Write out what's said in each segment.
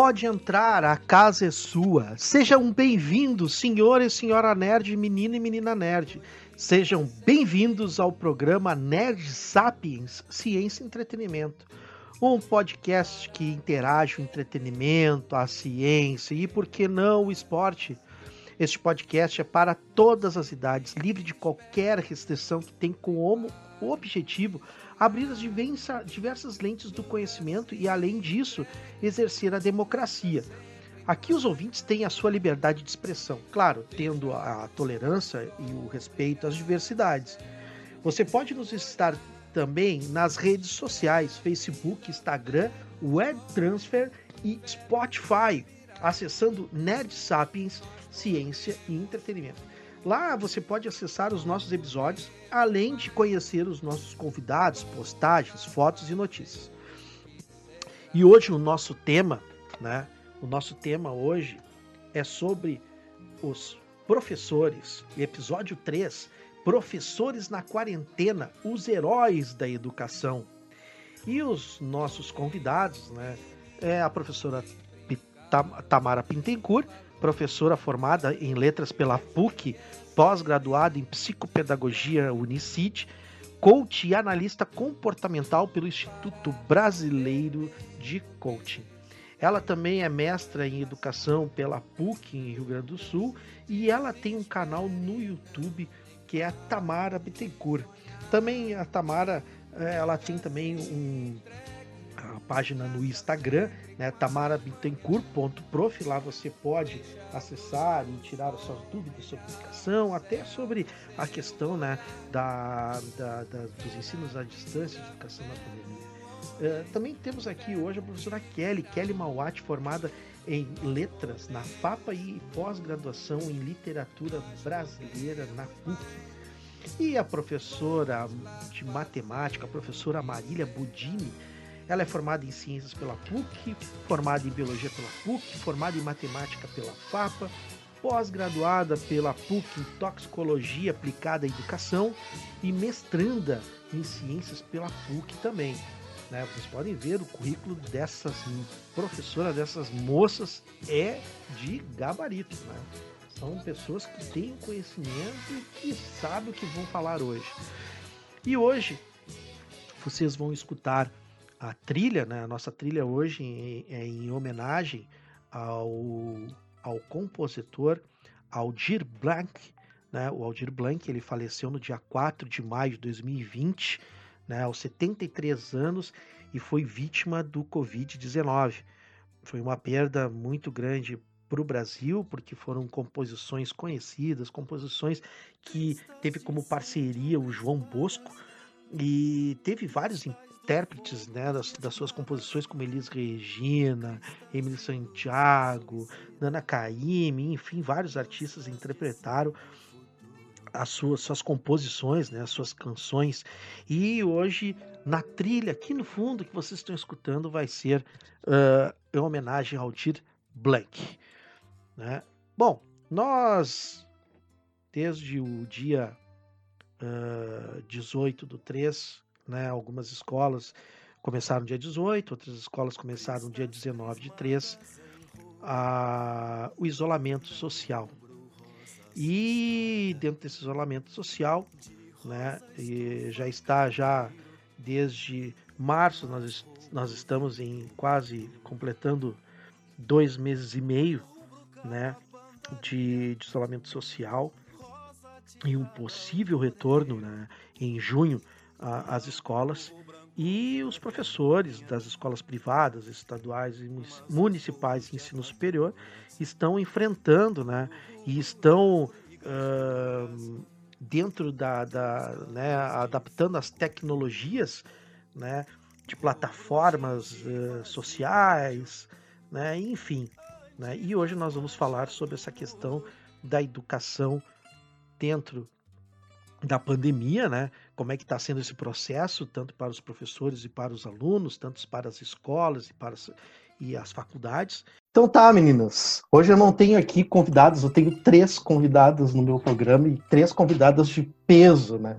Pode entrar, a casa é sua. Sejam bem-vindos, senhor e senhora nerd, menino e menina nerd. Sejam bem-vindos ao programa Nerd Sapiens Ciência e Entretenimento. Um podcast que interage o entretenimento, a ciência e, por que não, o esporte. Este podcast é para todas as idades, livre de qualquer restrição que tem como objetivo abrir as diversas lentes do conhecimento e, além disso, exercer a democracia. Aqui os ouvintes têm a sua liberdade de expressão, claro, tendo a tolerância e o respeito às diversidades. Você pode nos estar também nas redes sociais, Facebook, Instagram, Web Transfer e Spotify, acessando Nerd Sapiens, Ciência e Entretenimento. Lá você pode acessar os nossos episódios, além de conhecer os nossos convidados, postagens, fotos e notícias. E hoje o nosso tema, né? O nosso tema hoje é sobre os professores. Episódio 3, Professores na quarentena, os heróis da educação. E os nossos convidados, né? É a professora Tamara Pintencourt, professora formada em letras pela PUC, pós-graduada em psicopedagogia Unicid, coach e analista comportamental pelo Instituto Brasileiro de Coaching. Ela também é mestra em educação pela PUC em Rio Grande do Sul e ela tem um canal no YouTube que é a Tamara Bittencourt. Também a Tamara, eh, ela tem também um a página no Instagram, né, tamarabittencourt.prof. Lá você pode acessar e tirar as suas dúvidas sobre educação, até sobre a questão né, da, da, da dos ensinos à distância de educação na pandemia. Uh, também temos aqui hoje a professora Kelly, Kelly Mauat, formada em letras na FAPA e pós-graduação em literatura brasileira na PUC. E a professora de matemática, a professora Marília Budini, ela é formada em ciências pela PUC, formada em biologia pela PUC, formada em matemática pela FAPA, pós-graduada pela PUC em toxicologia aplicada à educação e mestranda em ciências pela PUC também. Né? Vocês podem ver o currículo dessas professoras, dessas moças é de gabarito. Né? São pessoas que têm conhecimento e que sabem o que vão falar hoje. E hoje vocês vão escutar a trilha, né? A nossa trilha hoje é em homenagem ao, ao compositor Aldir Blanc, né? O Aldir Blanc, ele faleceu no dia 4 de maio de 2020, né? Aos 73 anos e foi vítima do Covid-19. Foi uma perda muito grande para o Brasil, porque foram composições conhecidas, composições que teve como parceria o João Bosco e teve vários intérpretes né, das, das, suas composições, como Elis Regina, Emily Santiago, Nana Caymmi, enfim, vários artistas interpretaram as suas, suas composições, né, as suas canções. E hoje, na trilha, aqui no fundo, que vocês estão escutando, vai ser uh, em homenagem ao Tir Blank. Né? Bom, nós, desde o dia uh, 18 do 3, né? Algumas escolas começaram dia 18, outras escolas começaram dia 19 de 3, a, o isolamento social. E dentro desse isolamento social, né, já está já desde março, nós, nós estamos em quase completando dois meses e meio né, de, de isolamento social e um possível retorno né, em junho as escolas e os professores das escolas privadas, estaduais e municipais de ensino superior estão enfrentando, né, e estão uh, dentro da, da né, adaptando as tecnologias, né, de plataformas uh, sociais, né, enfim, né, e hoje nós vamos falar sobre essa questão da educação dentro da pandemia, né? Como é que está sendo esse processo, tanto para os professores e para os alunos, tanto para as escolas e para as, e as faculdades. Então tá, meninas. Hoje eu não tenho aqui convidados, eu tenho três convidados no meu programa e três convidadas de peso, né?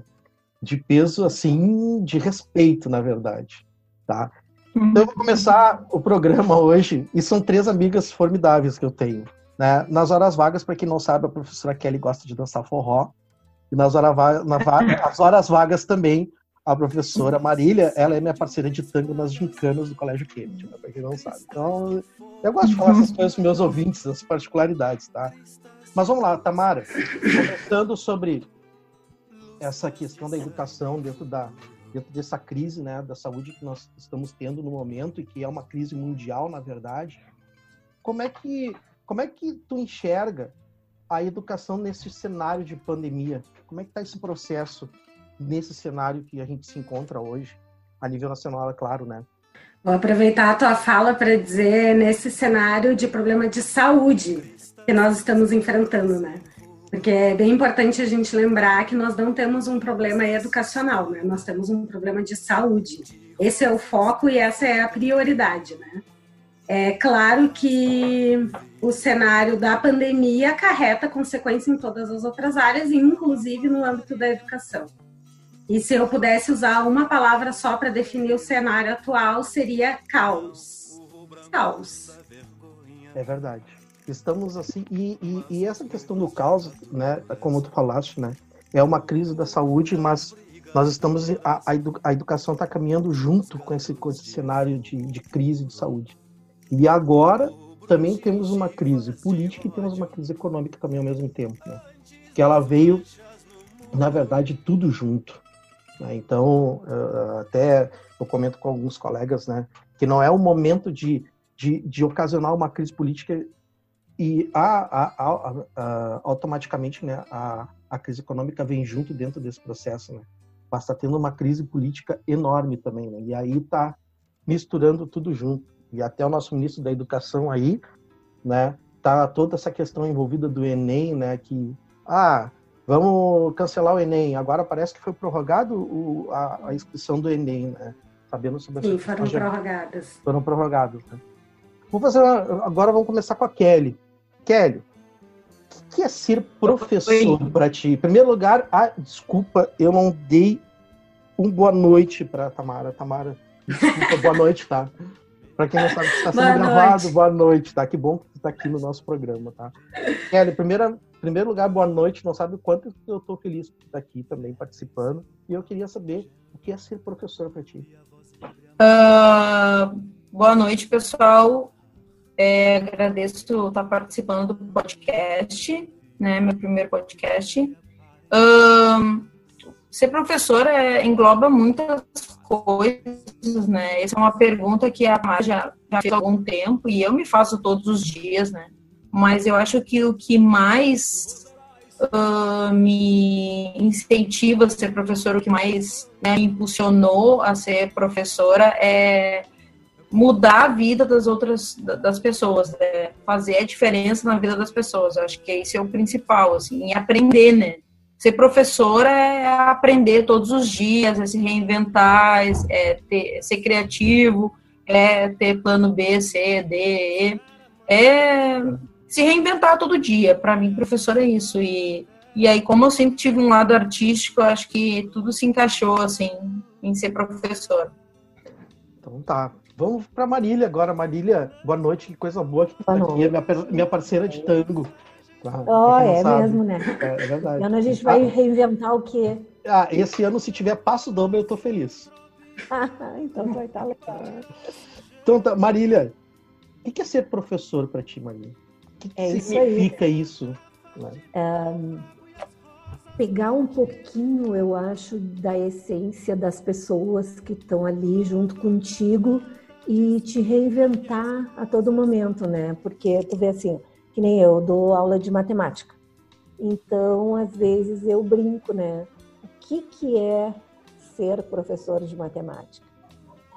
De peso, assim, de respeito, na verdade, tá? Então eu vou começar o programa hoje, e são três amigas formidáveis que eu tenho. Né? Nas horas vagas, para quem não sabe, a professora Kelly gosta de dançar forró. E nas horas, nas horas vagas também, a professora Marília, ela é minha parceira de tango nas gincanas do Colégio Kennedy, né? para quem não sabe. Então, eu gosto de falar essas coisas com meus ouvintes, as particularidades, tá? Mas vamos lá, Tamara, começando sobre essa questão da educação dentro da dentro dessa crise, né, da saúde que nós estamos tendo no momento e que é uma crise mundial, na verdade. Como é que como é que tu enxerga a educação nesse cenário de pandemia? Como é que está esse processo nesse cenário que a gente se encontra hoje, a nível nacional, é claro, né? Vou aproveitar a tua fala para dizer nesse cenário de problema de saúde que nós estamos enfrentando, né? Porque é bem importante a gente lembrar que nós não temos um problema educacional, né? Nós temos um problema de saúde. Esse é o foco e essa é a prioridade, né? É claro que o cenário da pandemia acarreta consequências em todas as outras áreas, inclusive no âmbito da educação. E se eu pudesse usar uma palavra só para definir o cenário atual, seria caos. Caos. É verdade. Estamos assim, e, e, e, essa questão do caos, né, como tu falaste, né, é uma crise da saúde, mas nós estamos, a, a educação está caminhando junto com esse, com esse cenário de, de crise de saúde. E agora também temos uma crise política e temos uma crise econômica também ao mesmo tempo, né, que ela veio, na verdade, tudo junto. Né? Então, uh, até eu comento com alguns colegas, né, que não é o momento de, de, de ocasionar uma crise política e a, a, a, automaticamente né, a, a crise econômica vem junto dentro desse processo. Né? Está tendo uma crise política enorme também. Né? E aí está misturando tudo junto. E até o nosso ministro da Educação aí, né, tá toda essa questão envolvida do Enem, né, que ah, Vamos cancelar o Enem. Agora parece que foi prorrogado o, a, a, inscrição do Enem, né? Sabendo sobre Sim, foram prorrogadas. Foram prorrogados. Né? Vou fazer uma, agora vamos começar com a Kelly. Kelly, o que é ser professor para ti? Em primeiro lugar, ah, desculpa, eu não dei um boa noite para Tamara. Tamara, desculpa, boa noite, tá? Para quem não sabe que está sendo boa gravado, noite. boa noite, tá? Que bom que tu está aqui no nosso programa, tá? Kelly, primeira, primeiro lugar, boa noite. Não sabe o quanto eu estou feliz por estar aqui também participando. E eu queria saber o que é ser professor para ti. Uh, boa noite, pessoal. É, agradeço estar participando do podcast, né? Meu primeiro podcast. Uh, ser professor é, engloba muitas coisas, né? Essa é uma pergunta que a Mar já, já fez há algum tempo e eu me faço todos os dias, né? Mas eu acho que o que mais uh, me incentiva a ser professora, o que mais né, me impulsionou a ser professora é mudar a vida das outras das pessoas, né? fazer a diferença na vida das pessoas. Eu acho que esse é o principal, assim, e aprender, né? Ser professora é aprender todos os dias, é se reinventar, é ter, ser criativo, é ter plano B, C, D, E. É se reinventar todo dia. Para mim, professor é isso. E, e aí, como eu sempre tive um lado artístico, eu acho que tudo se encaixou, assim, em ser professor. Então tá. Vamos para Marília agora. Marília, boa noite, que coisa boa que tu tá aqui. É minha, minha parceira de tango. Tá? Oh, é sabe. mesmo, né? É, é verdade. ano a gente vai ah, reinventar o quê? Ah, esse ano, se tiver passo dobro, eu tô feliz. então vai estar tá legal. Então, tá, Marília, o que é ser professor para ti, Marília? O que, é significa isso? isso um, pegar um pouquinho, eu acho, da essência das pessoas que estão ali junto contigo e te reinventar a todo momento, né? Porque tu vê assim, que nem eu dou aula de matemática. Então, às vezes eu brinco, né? O que que é ser professor de matemática?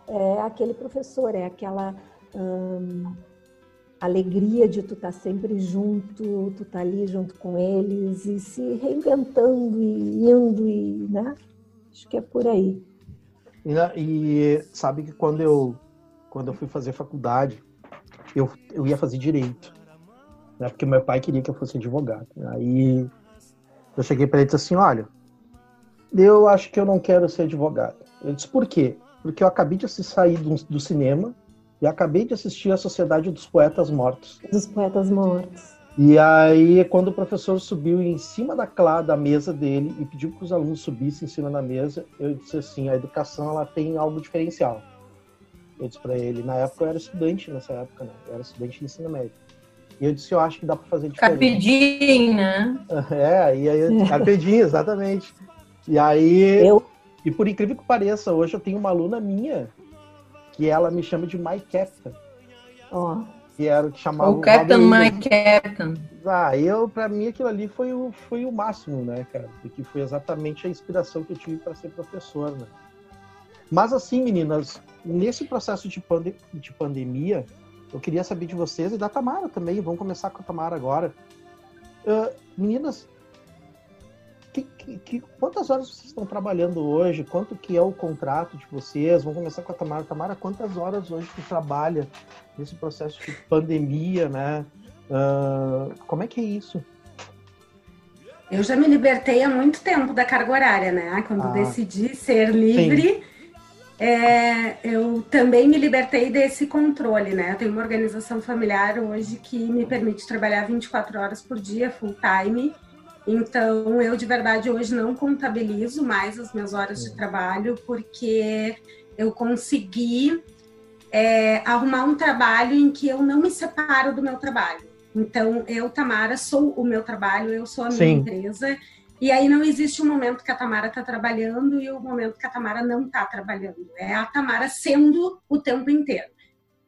É aquele professor, é aquela hum, alegria de tu estar tá sempre junto, tu tá ali junto com eles e se reinventando e indo e, né? Acho que é por aí. E, e sabe que quando eu quando eu fui fazer faculdade, eu, eu ia fazer direito né? Porque meu pai queria que eu fosse advogado. Aí eu cheguei para ele e disse assim: olha, eu acho que eu não quero ser advogado. Ele disse: por quê? porque eu acabei de sair do, do cinema e acabei de assistir a Sociedade dos Poetas Mortos. Dos Poetas Mortos. E aí, quando o professor subiu em cima da, da mesa dele e pediu para os alunos subissem em cima da mesa, eu disse assim: a educação ela tem algo diferencial. Eu disse para ele, na época eu era estudante nessa época, né? Eu era estudante de ensino médio. E eu disse, eu acho que dá para fazer diferente. Carpedim, né? É, e aí, carpedim, exatamente. E aí, eu... e por incrível que pareça, hoje eu tenho uma aluna minha que ela me chama de My Captain. Ó. Oh. Que era o que chamava o Captain My Captain. Ah, eu, pra mim aquilo ali foi o, foi o máximo, né, cara? Porque foi exatamente a inspiração que eu tive para ser professor, né? Mas assim, meninas, nesse processo de, pande de pandemia, eu queria saber de vocês e da Tamara também. Vamos começar com a Tamara agora. Uh, meninas, que, que, que, quantas horas vocês estão trabalhando hoje? Quanto que é o contrato de vocês? Vamos começar com a Tamara. Tamara, quantas horas hoje tu trabalha nesse processo de pandemia, né? Uh, como é que é isso? Eu já me libertei há muito tempo da carga horária, né? Quando ah, decidi ser livre, é, eu também me libertei desse controle, né? Eu tenho uma organização familiar hoje que me permite trabalhar 24 horas por dia, full time. Então, eu de verdade hoje não contabilizo mais as minhas horas de trabalho, porque eu consegui é, arrumar um trabalho em que eu não me separo do meu trabalho. Então, eu, Tamara, sou o meu trabalho, eu sou a minha Sim. empresa. E aí não existe um momento que a Tamara está trabalhando e o um momento que a Tamara não está trabalhando. É a Tamara sendo o tempo inteiro.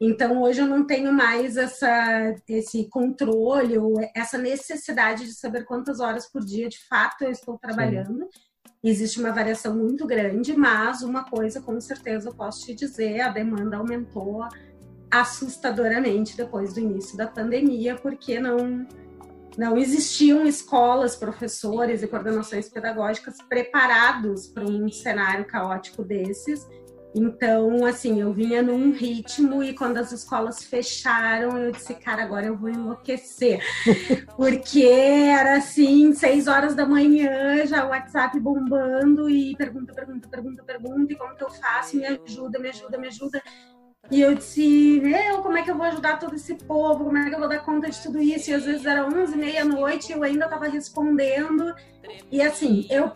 Então, hoje eu não tenho mais essa, esse controle ou essa necessidade de saber quantas horas por dia de fato eu estou trabalhando. Sim. Existe uma variação muito grande, mas uma coisa com certeza eu posso te dizer: a demanda aumentou assustadoramente depois do início da pandemia, porque não, não existiam escolas, professores e coordenações pedagógicas preparados para um cenário caótico desses então, assim, eu vinha num ritmo e quando as escolas fecharam, eu disse, cara, agora eu vou enlouquecer. Porque era assim, seis horas da manhã, já o WhatsApp bombando e pergunta, pergunta, pergunta, pergunta, e como que eu faço? Me ajuda, me ajuda, me ajuda. E eu disse, meu, como é que eu vou ajudar todo esse povo? Como é que eu vou dar conta de tudo isso? E às vezes era onze e meia noite eu ainda estava respondendo. E assim, eu,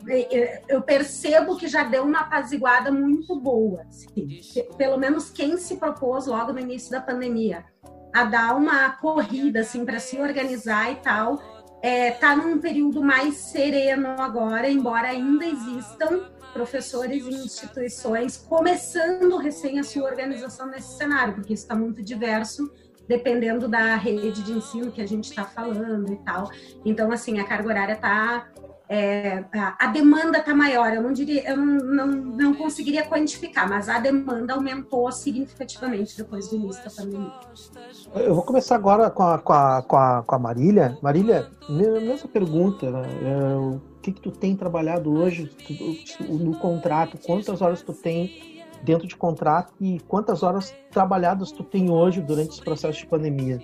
eu percebo que já deu uma apaziguada muito boa. Assim, pelo menos quem se propôs logo no início da pandemia a dar uma corrida assim para se organizar e tal, é, tá num período mais sereno agora, embora ainda existam professores e instituições começando recém a sua organização nesse cenário, porque isso está muito diverso dependendo da rede de ensino que a gente está falando e tal. Então, assim, a carga horária está é, a demanda está maior. Eu não diria, eu não, não, não conseguiria quantificar, mas a demanda aumentou significativamente depois do início da pandemia. Eu vou começar agora com a, com a, com a, com a Marília. Marília, mesma pergunta, né? O que, que tu tem trabalhado hoje no contrato? Quantas horas tu tem dentro de contrato e quantas horas trabalhadas tu tem hoje durante esse processo de pandemia?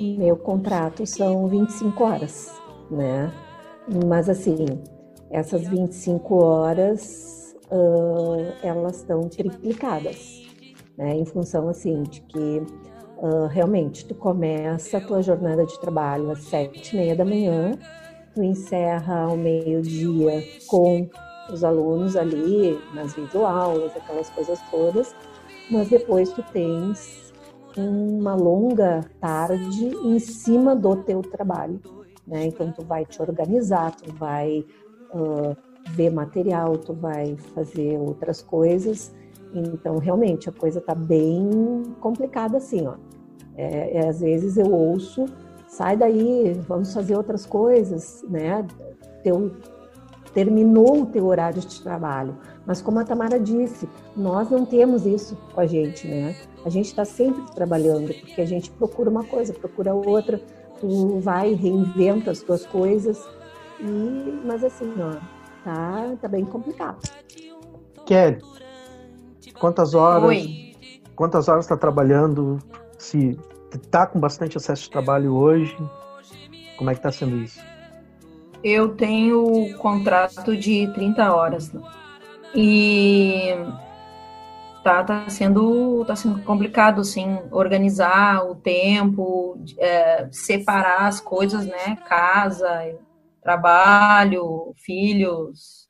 Meu contrato são 25 horas, né? Mas assim, essas 25 horas uh, elas estão triplicadas, né? Em função assim de que uh, realmente tu começa a tua jornada de trabalho às sete e meia da manhã, tu encerra ao meio-dia com os alunos ali nas videoaulas, aquelas coisas todas, mas depois tu tens uma longa tarde em cima do teu trabalho né? Então tu vai te organizar, tu vai uh, ver material, tu vai fazer outras coisas. Então realmente a coisa tá bem complicada assim, ó. É, é, às vezes eu ouço, sai daí, vamos fazer outras coisas, né? Teu, terminou o teu horário de trabalho. Mas como a Tamara disse, nós não temos isso com a gente, né? A gente está sempre trabalhando, porque a gente procura uma coisa, procura outra, tu vai, reinventa as tuas coisas. E, mas assim, ó, tá, tá bem complicado. Kelly, quantas horas? Oi. Quantas horas está trabalhando? Se tá com bastante acesso de trabalho hoje, como é que está sendo isso? Eu tenho contrato de 30 horas. E tá, tá sendo tá sendo complicado assim organizar o tempo é, separar as coisas né casa trabalho filhos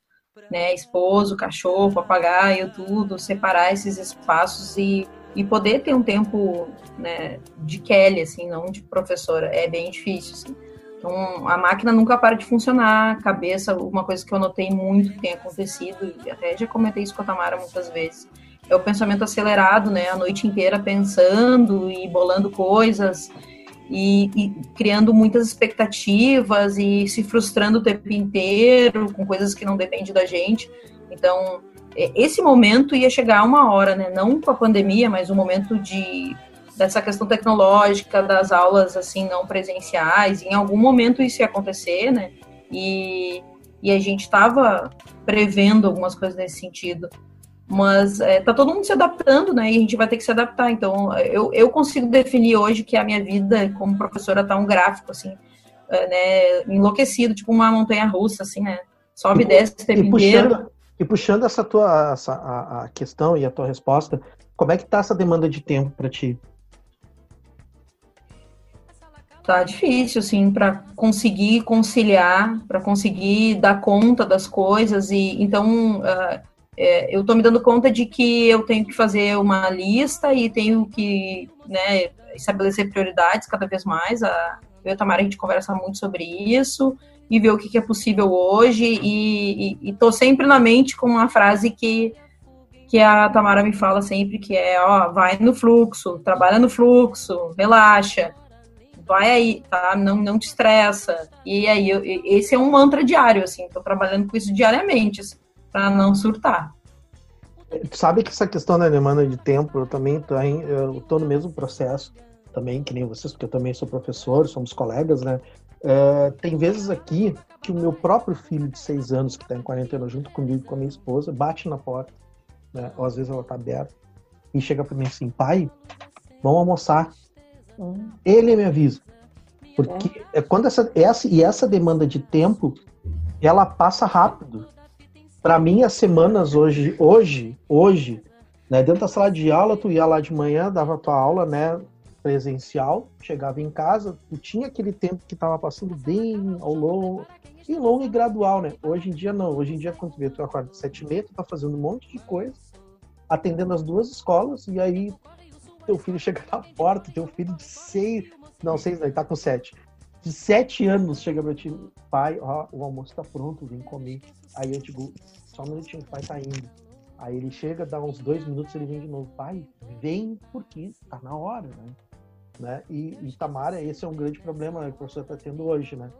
né esposo cachorro papagaio tudo separar esses espaços e, e poder ter um tempo né, de Kelly assim não de professora é bem difícil assim. Então, a máquina nunca para de funcionar, cabeça, uma coisa que eu notei muito que tem acontecido, e até já comentei isso com a Tamara muitas vezes, é o pensamento acelerado, né? A noite inteira pensando e bolando coisas e, e, criando muitas expectativas e se frustrando o tempo inteiro com coisas que não dependem da gente. Então, esse momento ia chegar uma hora, né? Não com a pandemia, mas um momento de dessa questão tecnológica das aulas assim não presenciais. Em algum momento isso ia acontecer, né? E, e a gente estava prevendo algumas coisas nesse sentido. Mas é, tá todo mundo se adaptando, né? E a gente vai ter que se adaptar. Então, eu, eu consigo definir hoje que a minha vida como professora tá um gráfico, assim, é, né? Enlouquecido, tipo uma montanha russa, assim, né? Sobe e desce o tempo e puxando, inteiro. E puxando essa tua essa, a, a, questão e a tua resposta, como é que tá essa demanda de tempo para ti? Tá difícil, assim, para conseguir conciliar, para conseguir dar conta das coisas e então uh, é, eu estou me dando conta de que eu tenho que fazer uma lista e tenho que né, estabelecer prioridades cada vez mais. A, eu e a Tamara, a gente conversa muito sobre isso e ver o que, que é possível hoje. E estou sempre na mente com uma frase que, que a Tamara me fala sempre, que é, ó, vai no fluxo, trabalha no fluxo, relaxa, vai aí, tá? Não, não te estressa. E aí, eu, esse é um mantra diário, assim, estou trabalhando com isso diariamente, assim para não surtar. Sabe que essa questão da demanda de tempo, eu também tô, eu tô no mesmo processo, também, que nem vocês, porque eu também sou professor, somos colegas, né? É, tem vezes aqui que o meu próprio filho de seis anos, que está em quarentena junto comigo, com a minha esposa, bate na porta, né? Ou às vezes ela está aberta, e chega para mim assim, pai, vamos almoçar. Hum. Ele me avisa. Porque é. quando essa, essa, e essa demanda de tempo, ela passa rápido para mim, as semanas hoje, hoje, hoje, né, dentro da sala de aula, tu ia lá de manhã, dava tua aula, né, presencial, chegava em casa, tu tinha aquele tempo que tava passando bem ao longo, e longo e gradual, né? Hoje em dia não, hoje em dia quando tu vê, tu acorda sete e meia, tu tá fazendo um monte de coisa, atendendo as duas escolas, e aí teu filho chega na porta, teu filho de seis, não, seis não, ele tá com sete, de sete anos chega pra ti, pai, ó, o almoço tá pronto, vem comer. Aí eu digo, só um minutinho, pai tá indo. Aí ele chega, dá uns dois minutos, ele vem de novo, pai, vem porque tá na hora, né? Né? E, Tamara, esse é um grande problema que o professor está tendo hoje, né?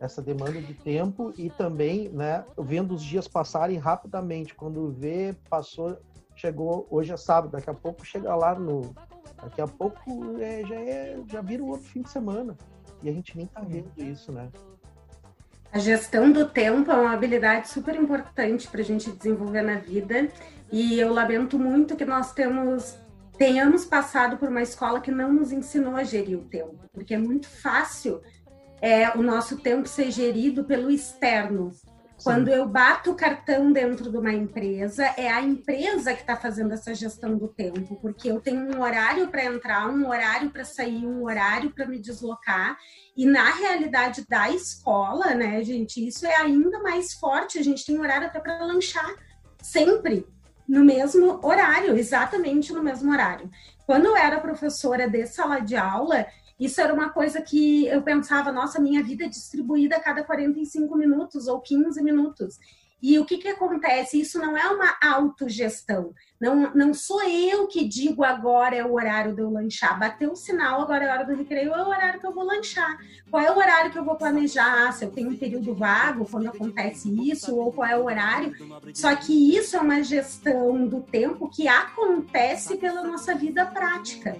Essa demanda de tempo e também, né, vendo os dias passarem rapidamente. Quando vê, passou, chegou, hoje é sábado, daqui a pouco chega lá no. Daqui a pouco é, já, é, já vira outro fim de semana. E a gente nem tá vendo isso, né? A gestão do tempo é uma habilidade super importante para a gente desenvolver na vida. E eu lamento muito que nós temos tenhamos passado por uma escola que não nos ensinou a gerir o tempo, porque é muito fácil é, o nosso tempo ser gerido pelo externo, quando eu bato o cartão dentro de uma empresa, é a empresa que está fazendo essa gestão do tempo, porque eu tenho um horário para entrar, um horário para sair, um horário para me deslocar. E na realidade da escola, né, gente, isso é ainda mais forte. A gente tem horário até para lanchar, sempre no mesmo horário, exatamente no mesmo horário. Quando eu era professora de sala de aula, isso era uma coisa que eu pensava, nossa, minha vida é distribuída a cada 45 minutos ou 15 minutos. E o que, que acontece? Isso não é uma autogestão. Não, não sou eu que digo agora é o horário de eu lanchar. Bateu o sinal, agora é a hora do recreio, é o horário que eu vou lanchar. Qual é o horário que eu vou planejar? Ah, se eu tenho um período vago, quando acontece isso, ou qual é o horário. Só que isso é uma gestão do tempo que acontece pela nossa vida prática.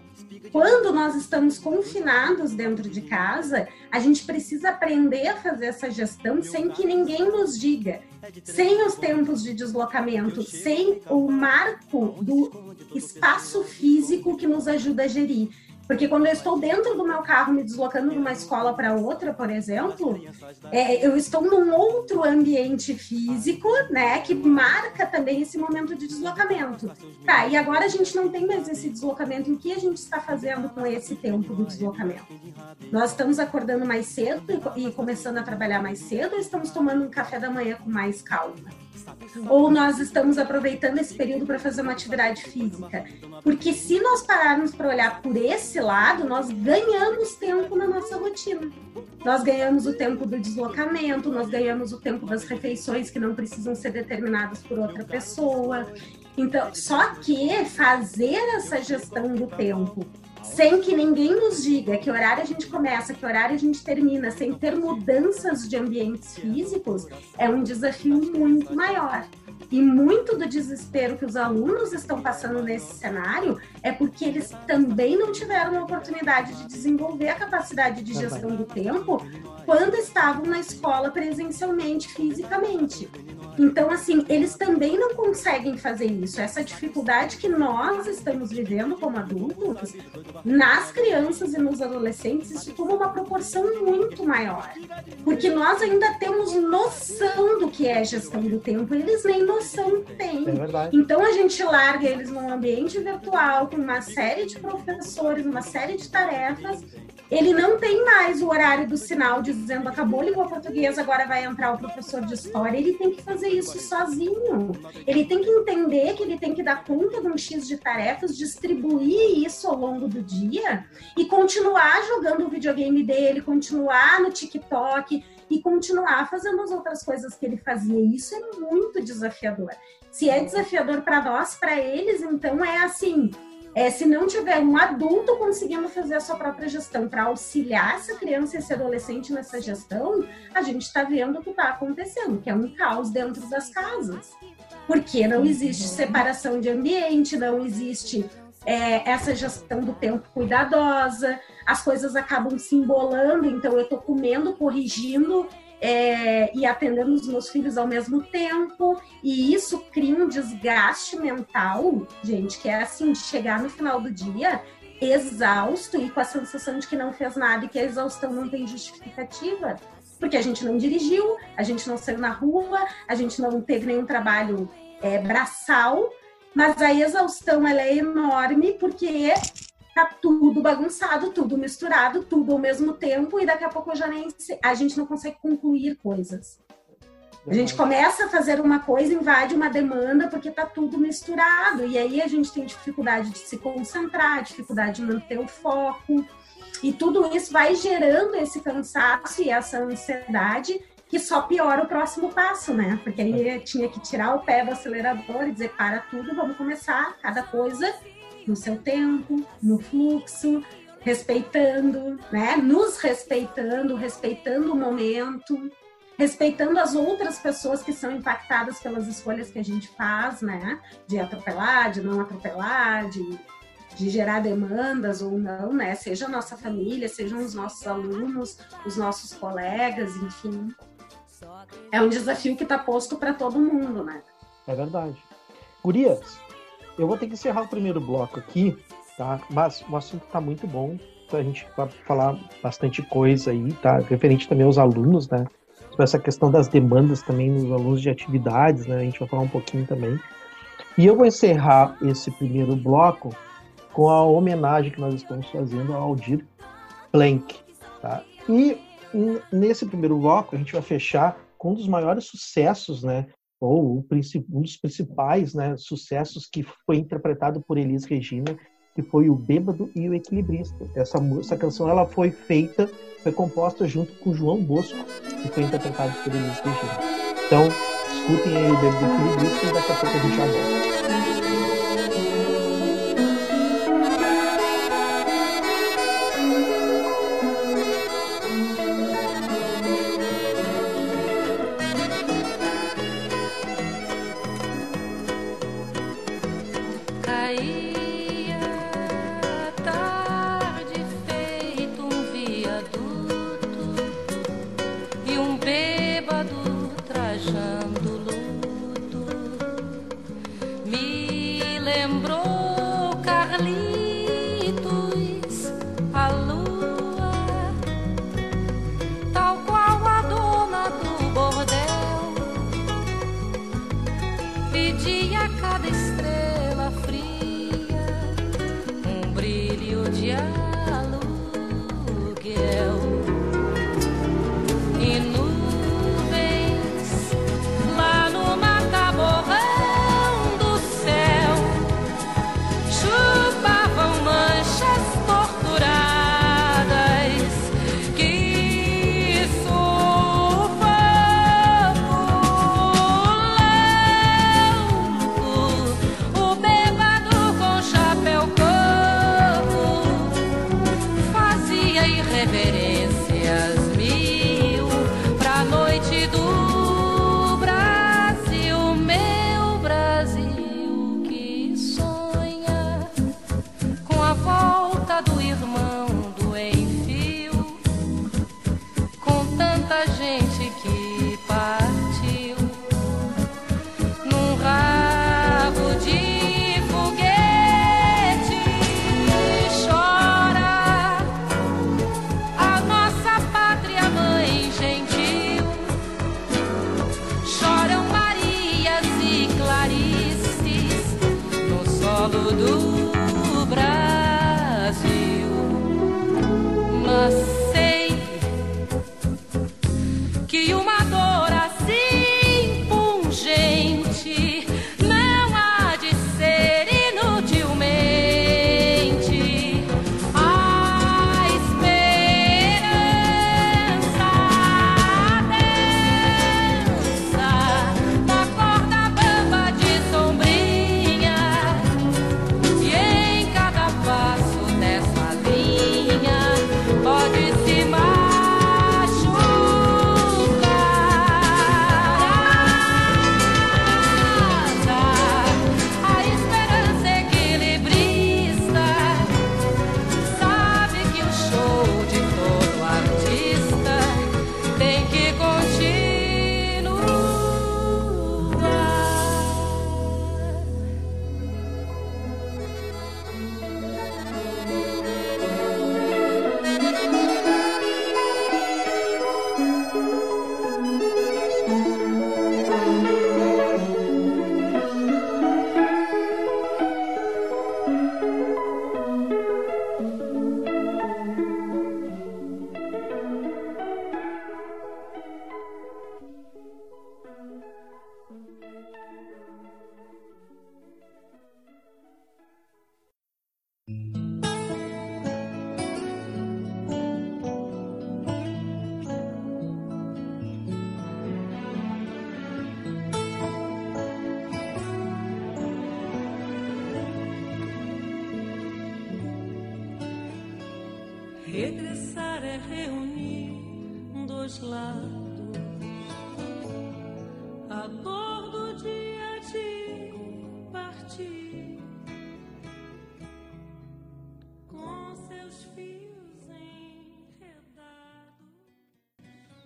Quando nós estamos confinados dentro de casa, a gente precisa aprender a fazer essa gestão sem que ninguém nos diga, sem os tempos de deslocamento, sem o marco do espaço físico que nos ajuda a gerir. Porque quando eu estou dentro do meu carro me deslocando de uma escola para outra, por exemplo, é, eu estou num outro ambiente físico, né, que marca também esse momento de deslocamento. Tá, e agora a gente não tem mais esse deslocamento. O que a gente está fazendo com esse tempo do deslocamento? Nós estamos acordando mais cedo e, começando a trabalhar mais cedo ou estamos tomando um café da manhã com mais calma? Ou nós estamos aproveitando esse período para fazer uma atividade física? Porque se nós pararmos para olhar por esse lado, nós ganhamos tempo na nossa rotina. Nós ganhamos o tempo do deslocamento, nós ganhamos o tempo das refeições que não precisam ser determinadas por outra pessoa. Então, só que fazer essa gestão do tempo sem que ninguém nos diga que horário a gente começa, que horário a gente termina, sem ter mudanças de ambientes físicos, é um desafio muito maior. E muito do desespero que os alunos estão passando nesse cenário é porque eles também não tiveram a oportunidade de desenvolver a capacidade de gestão do tempo quando estavam na escola presencialmente, fisicamente. Então, assim, eles também não conseguem fazer isso. Essa dificuldade que nós estamos vivendo como adultos, nas crianças e nos adolescentes, isso toma uma proporção muito maior. Porque nós ainda temos noção do que é gestão do tempo, eles nem noção têm. É então, a gente larga eles num ambiente virtual, com uma série de professores, uma série de tarefas, ele não tem mais o horário do sinal dizendo acabou a língua portuguesa, agora vai entrar o professor de história. Ele tem que fazer isso sozinho. Ele tem que entender que ele tem que dar conta de um X de tarefas, distribuir isso ao longo do dia e continuar jogando o videogame dele, continuar no TikTok e continuar fazendo as outras coisas que ele fazia. Isso é muito desafiador. Se é desafiador para nós, para eles, então é assim é, se não tiver um adulto conseguindo fazer a sua própria gestão para auxiliar essa criança e esse adolescente nessa gestão, a gente está vendo o que está acontecendo, que é um caos dentro das casas. Porque não existe separação de ambiente, não existe é, essa gestão do tempo cuidadosa, as coisas acabam se embolando, então eu estou comendo, corrigindo é, e atendendo os meus filhos ao mesmo tempo, e isso cria um desgaste mental, gente, que é assim, de chegar no final do dia exausto e com a sensação de que não fez nada e que a exaustão não tem justificativa. Porque a gente não dirigiu, a gente não saiu na rua, a gente não teve nenhum trabalho é, braçal, mas a exaustão ela é enorme porque tá tudo bagunçado, tudo misturado, tudo ao mesmo tempo, e daqui a pouco já nem a gente não consegue concluir coisas. A gente começa a fazer uma coisa, invade uma demanda porque tá tudo misturado, e aí a gente tem dificuldade de se concentrar, dificuldade de manter o foco, e tudo isso vai gerando esse cansaço e essa ansiedade que só piora o próximo passo, né? Porque aí tinha que tirar o pé do acelerador e dizer para tudo, vamos começar cada coisa no seu tempo, no fluxo, respeitando, né? Nos respeitando, respeitando o momento, respeitando as outras pessoas que são impactadas pelas escolhas que a gente faz, né? De atropelar, de não atropelar, de, de gerar demandas ou não, né? Seja a nossa família, sejam os nossos alunos, os nossos colegas, enfim. É um desafio que está posto para todo mundo, né? É verdade. Gurias, eu vou ter que encerrar o primeiro bloco aqui, tá? Mas o assunto tá muito bom. Então a gente vai falar bastante coisa aí, tá? Referente também aos alunos, né? Sobre essa questão das demandas também nos alunos de atividades, né? A gente vai falar um pouquinho também. E eu vou encerrar esse primeiro bloco com a homenagem que nós estamos fazendo ao Aldir Planck, tá? E nesse primeiro bloco a gente vai fechar com um dos maiores sucessos, né, ou um dos principais né, sucessos que foi interpretado por Elis Regina, que foi o Bêbado e o Equilibrista. Essa, essa canção ela foi feita, foi composta junto com João Bosco, que foi interpretado por Elis Regina. Então, escutem aí o Bêbado e o Equilibrista e daqui a pouco a gente já volta.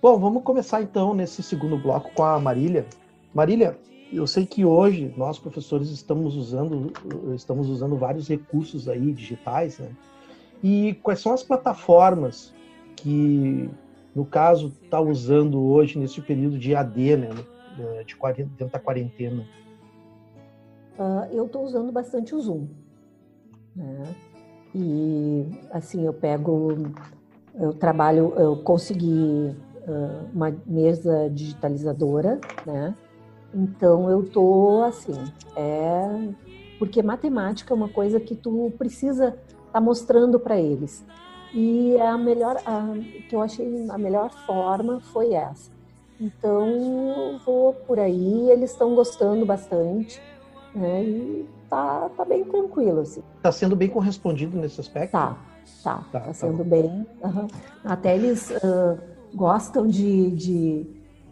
Bom, vamos começar então nesse segundo bloco com a Marília. Marília, eu sei que hoje nós professores estamos usando estamos usando vários recursos aí digitais, né? E quais são as plataformas que, no caso, está usando hoje nesse período de AD, né? De quarentena, dentro da quarentena? Uh, eu estou usando bastante o Zoom, né? E assim eu pego, eu trabalho, eu consegui uma mesa digitalizadora, né? Então eu tô assim, é porque matemática é uma coisa que tu precisa estar tá mostrando para eles. E a melhor, a, que eu achei a melhor forma foi essa. Então eu vou por aí, eles estão gostando bastante, né? E tá, tá bem tranquilo assim. Tá sendo bem correspondido nesse aspecto? Tá, tá, tá, tá sendo tá bem. Uhum. Até eles uh, gostam de, de,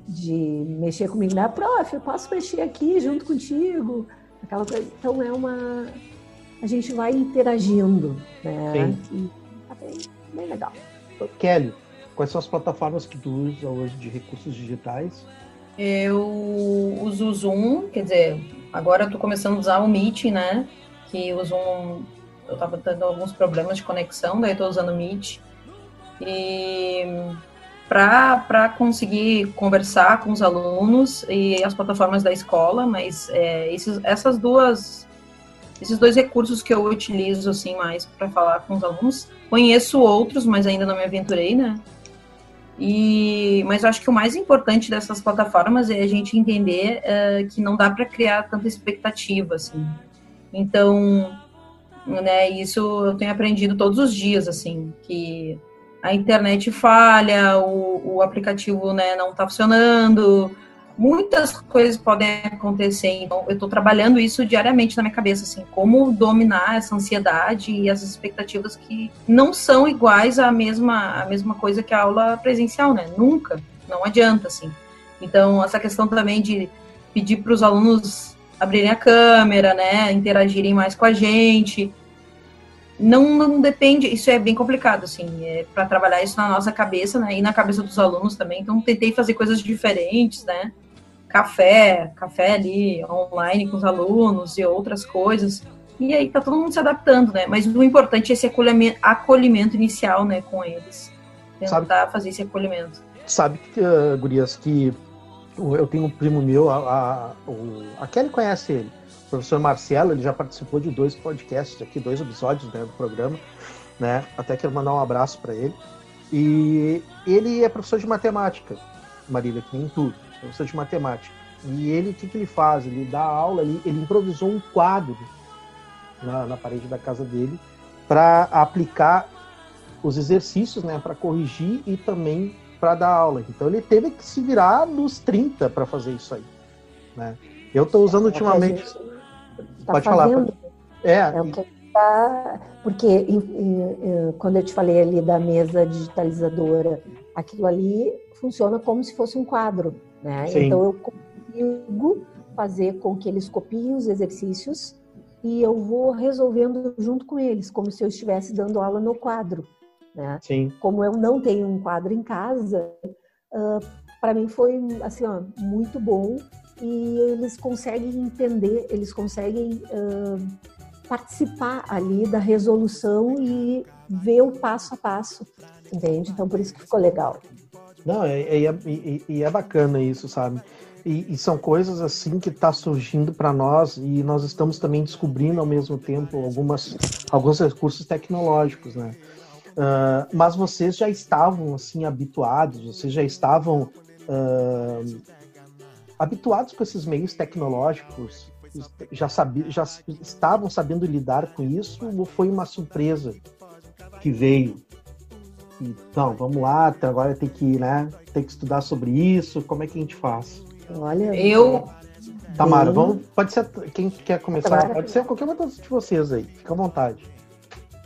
de mexer comigo, né? Prof, eu posso mexer aqui junto contigo? Aquela coisa. Então é uma. A gente vai interagindo, né? Sim. E tá bem, bem legal. Kelly, quais são as plataformas que tu usa hoje de recursos digitais? Eu uso o Zoom, quer dizer, agora eu tô começando a usar o Meet, né? Que o Zoom, eu tava tendo alguns problemas de conexão, daí eu tô usando o Meet. E para conseguir conversar com os alunos e as plataformas da escola, mas é, esses, essas duas, esses dois recursos que eu utilizo assim mais para falar com os alunos. Conheço outros, mas ainda não me aventurei, né? E, mas eu acho que o mais importante dessas plataformas é a gente entender uh, que não dá para criar tanta expectativa, assim. Então, né, isso eu tenho aprendido todos os dias, assim, que a internet falha, o, o aplicativo né, não está funcionando, muitas coisas podem acontecer. Então, eu estou trabalhando isso diariamente na minha cabeça, assim, como dominar essa ansiedade e as expectativas que não são iguais à mesma, à mesma coisa que a aula presencial, né? Nunca, não adianta, assim. Então, essa questão também de pedir para os alunos abrirem a câmera, né, interagirem mais com a gente, não, não depende, isso é bem complicado, assim, é para trabalhar isso na nossa cabeça, né, e na cabeça dos alunos também, então tentei fazer coisas diferentes, né, café, café ali online com os alunos e outras coisas, e aí tá todo mundo se adaptando, né, mas o importante é esse acolhimento, acolhimento inicial, né, com eles, tentar sabe, fazer esse acolhimento. Sabe, uh, Gurias, que eu tenho um primo meu, a, a, a Kelly conhece ele, professor Marcelo, ele já participou de dois podcasts aqui, dois episódios né, do programa, né? Até quero mandar um abraço para ele. E ele é professor de matemática, Marília, que nem tu, professor de matemática. E ele, o que, que ele faz? Ele dá aula, ele, ele improvisou um quadro na, na parede da casa dele para aplicar os exercícios, né, para corrigir e também para dar aula. Então ele teve que se virar nos 30 para fazer isso aí, né? Eu estou usando ultimamente Tá Pode fazendo. falar. É, é o que tá, porque e, e, quando eu te falei ali da mesa digitalizadora, aquilo ali funciona como se fosse um quadro, né? Sim. Então eu consigo fazer com que eles copiem os exercícios e eu vou resolvendo junto com eles, como se eu estivesse dando aula no quadro, né? Sim. Como eu não tenho um quadro em casa, uh, para mim foi assim, ó, muito bom e eles conseguem entender, eles conseguem uh, participar ali da resolução e ver o passo a passo, entende? Então, por isso que ficou legal. Não, é, é, é, é, é bacana isso, sabe? E, e, são coisas assim que está surgindo para nós e nós estamos também descobrindo ao mesmo tempo algumas, alguns recursos tecnológicos, né? Uh, mas vocês já estavam assim habituados, vocês já estavam uh, habituados com esses meios tecnológicos, já, sabi, já estavam sabendo lidar com isso ou foi uma surpresa que veio? Então, vamos lá, agora tem que, né, tem que estudar sobre isso, como é que a gente faz? Olha, eu... Tamara, vamos, pode ser quem quer começar, pode ser qualquer um de vocês aí, fica à vontade.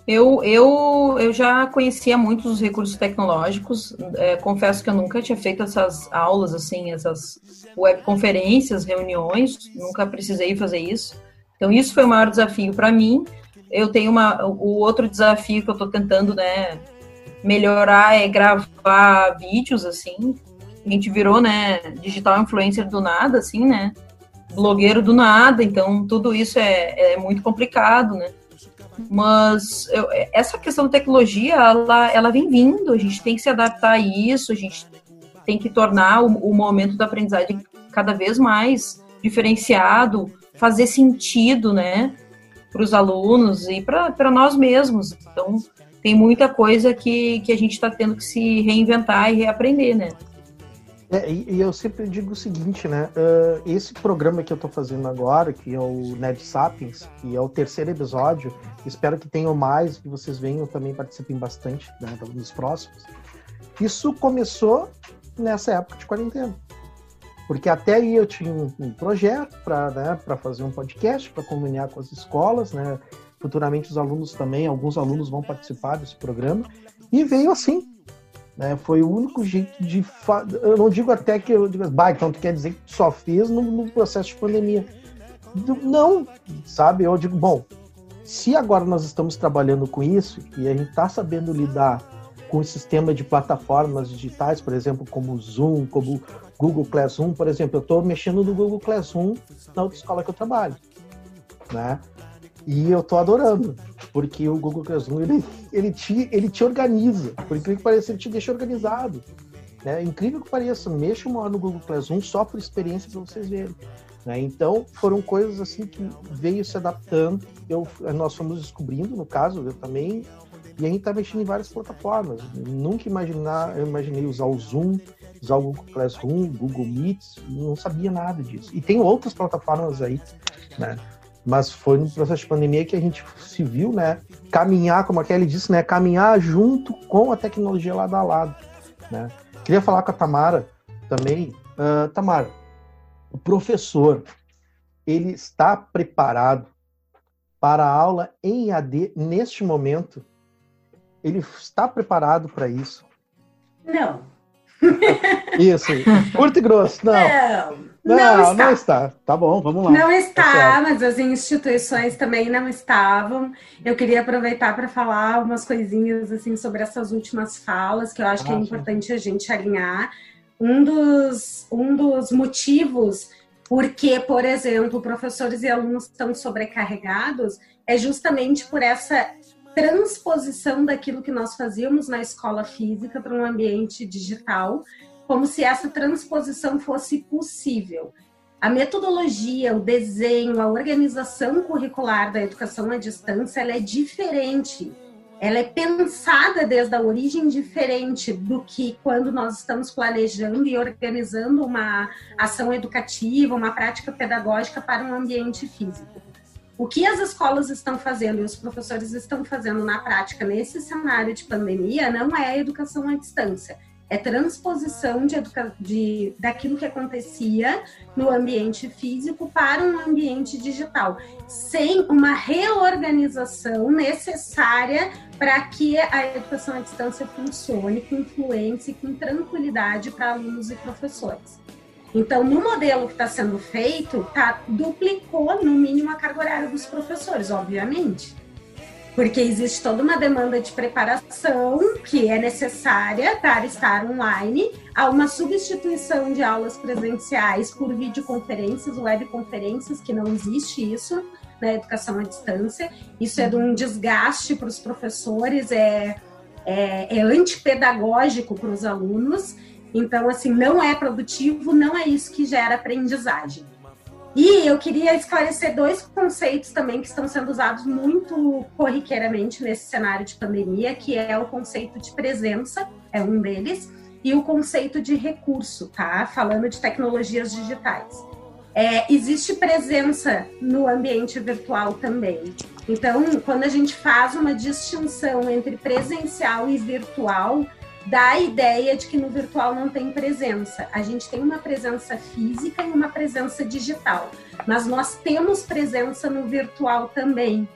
Eu, eu, eu já conhecia muitos os recursos tecnológicos. É, confesso que eu nunca tinha feito essas aulas, assim, essas webconferências, reuniões. Nunca precisei fazer isso. Então, isso foi o maior desafio para mim. Eu tenho uma, o outro desafio que eu estou tentando, né, melhorar é gravar vídeos, assim. A gente virou, né, digital influencer do nada, assim, né? Blogueiro do nada. Então, tudo isso é, é muito complicado, né? Mas eu, essa questão da tecnologia, ela, ela vem vindo, a gente tem que se adaptar a isso, a gente tem que tornar o, o momento da aprendizagem cada vez mais diferenciado, fazer sentido, né, para os alunos e para nós mesmos. Então, tem muita coisa que, que a gente está tendo que se reinventar e reaprender, né? É, e, eu sempre digo o seguinte, né? Uh, esse programa que eu estou fazendo agora, que é o Nerd Sapiens, que é o terceiro episódio, espero que tenham mais, que vocês venham também participem bastante né, nos próximos. Isso começou nessa época de quarentena. Porque até aí eu tinha um, um projeto para né, fazer um podcast, para comunicar com as escolas, né? Futuramente os alunos também, alguns alunos vão participar desse programa. E veio assim, né? Foi o único jeito de. Fa... Eu não digo até que eu digo, bah, então tu quer dizer que só fez no, no processo de pandemia. Não, sabe? Eu digo, bom, se agora nós estamos trabalhando com isso e a gente está sabendo lidar com o sistema de plataformas digitais, por exemplo, como o Zoom, como o Google Classroom, por exemplo, eu estou mexendo no Google Classroom na outra escola que eu trabalho, né? E eu tô adorando, porque o Google Classroom, ele, ele, te, ele te organiza, por incrível que pareça, ele te deixa organizado. Né? Incrível que pareça, mexa uma hora no Google Classroom só por experiência para vocês verem. Né? Então, foram coisas assim que veio se adaptando, eu, nós fomos descobrindo, no caso, eu também, e a gente está mexendo em várias plataformas. Nunca imaginar, eu imaginei usar o Zoom, usar o Google Classroom, Google Meets, não sabia nada disso. E tem outras plataformas aí, né? Mas foi no processo de pandemia que a gente se viu, né, caminhar, como a Kelly disse, né, caminhar junto com a tecnologia lado a lado, né. Queria falar com a Tamara também. Uh, Tamara, O professor, ele está preparado para a aula em AD neste momento? Ele está preparado para isso? Não. Isso, curto e grosso. Não. Não. Não, Não está. não está. Tá bom, vamos lá. Não Tá está, certo. mas as instituições também não estavam. Eu queria aproveitar para falar umas coisinhas assim sobre essas últimas falas que eu acho que é Ah, sim. importante a gente alinhar. Um dos, um dos motivos porque, por exemplo, professores e alunos estão sobrecarregados é justamente por essa transposição daquilo que nós fazíamos na escola física para um ambiente digital, como se essa transposição fosse possível. A metodologia, o desenho, a organização curricular da educação à distância, ela é diferente. Ela é pensada desde a origem diferente do que quando nós estamos planejando e organizando uma ação educativa, uma prática pedagógica para um ambiente físico. O que as escolas estão fazendo e os professores estão fazendo na prática nesse cenário de pandemia não é educação à distância, é transposição de, educa de daquilo que acontecia no ambiente físico para um ambiente digital, sem uma reorganização necessária para que a educação à distância funcione com influência e com tranquilidade para alunos e professores. Então, no modelo que está sendo feito, tá, duplicou no mínimo a carga horária dos professores, obviamente porque existe toda uma demanda de preparação que é necessária para estar online, há uma substituição de aulas presenciais por videoconferências, webconferências, que não existe isso na educação à distância, isso é de um desgaste para os professores, é, é, é antipedagógico para os alunos, então, assim, não é produtivo, não é isso que gera aprendizagem. E eu queria esclarecer dois conceitos também que estão sendo usados muito corriqueiramente nesse cenário de pandemia, que é o conceito de presença, é um deles, e o conceito de recurso, tá? Falando de tecnologias digitais. É, existe presença no ambiente virtual também. Então, quando a gente faz uma distinção entre presencial e virtual, dá a ideia de que no virtual não tem presença. A gente tem uma presença física e uma presença digital, mas nós temos presença no virtual também.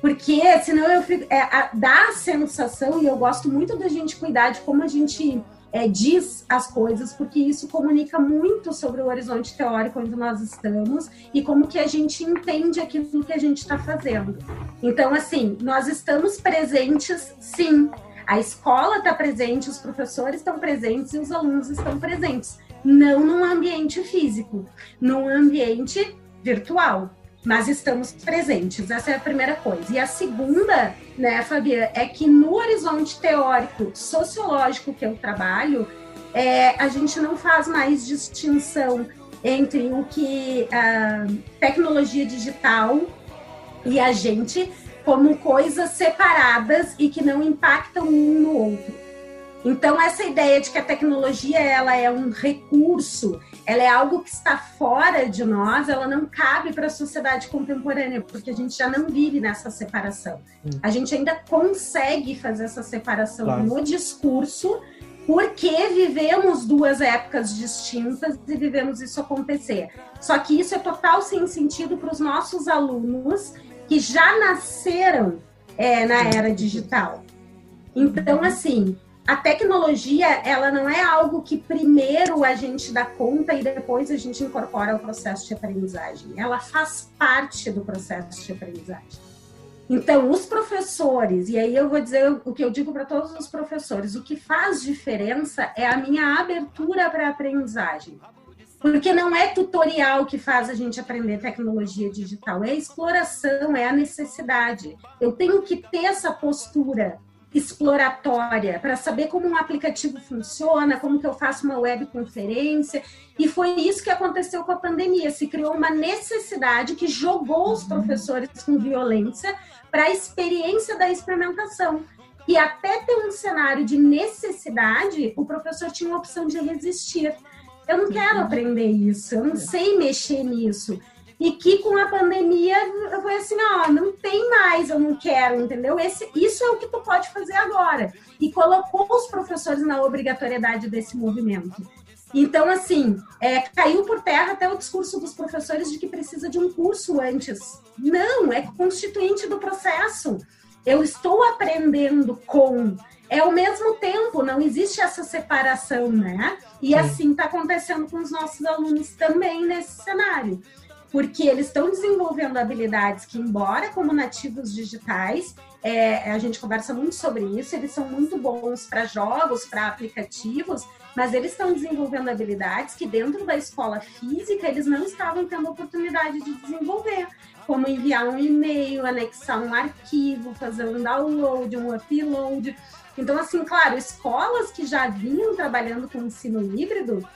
Porque senão eu fico, é, a, dá a sensação, e eu gosto muito da gente cuidar de como a gente é, diz as coisas, porque isso comunica muito sobre o horizonte teórico onde nós estamos e como que a gente entende aquilo que a gente está fazendo. Então, assim, nós estamos presentes, sim, a escola está presente, os professores estão presentes e os alunos estão presentes. Não num ambiente físico, num ambiente virtual. Mas estamos presentes, essa é a primeira coisa. E a segunda, né, Fabiana, é que no horizonte teórico, sociológico que eu trabalho, é, a gente não faz mais distinção entre o que a tecnologia digital e a gente como coisas separadas e que não impactam um no outro. Então essa ideia de que a tecnologia ela é um recurso, ela é algo que está fora de nós, ela não cabe para a sociedade contemporânea, porque a gente já não vive nessa separação. A gente ainda consegue fazer essa separação Claro. no discurso, porque vivemos duas épocas distintas e vivemos isso acontecer. Só que isso é total sem sentido para os nossos alunos que já nasceram é, na era digital. Então, assim, a tecnologia, ela não é algo que primeiro a gente dá conta e depois a gente incorpora ao processo de aprendizagem. Ela faz parte do processo de aprendizagem. Então, os professores, e aí eu vou dizer o que eu digo para todos os professores, o que faz diferença é a minha abertura para a aprendizagem. Porque não é tutorial que faz a gente aprender tecnologia digital, é a exploração, é a necessidade. Eu tenho que ter essa postura exploratória para saber como um aplicativo funciona, como que eu faço uma webconferência. E foi isso que aconteceu com a pandemia. Se criou uma necessidade que jogou os professores com violência para a experiência da experimentação. E até ter um cenário de necessidade, o professor tinha a opção de resistir. Eu não quero aprender isso, eu não sei mexer nisso. E que com a pandemia foi assim, ó, não tem mais, eu não quero, entendeu? Esse, isso é o que tu pode fazer agora. E colocou os professores na obrigatoriedade desse movimento. Então, assim, é, caiu por terra até o discurso dos professores de que precisa de um curso antes. Não, é constituinte do processo. Eu estou aprendendo com. É ao mesmo tempo, não existe essa separação, né? E assim está acontecendo com os nossos alunos também nesse cenário porque eles estão desenvolvendo habilidades que, embora como nativos digitais, é, a gente conversa muito sobre isso, eles são muito bons para jogos, para aplicativos, mas eles estão desenvolvendo habilidades que dentro da escola física eles não estavam tendo oportunidade de desenvolver, como enviar um e-mail, anexar um arquivo, fazer um download, um upload. Então, assim, claro, escolas que já vinham trabalhando com ensino híbrido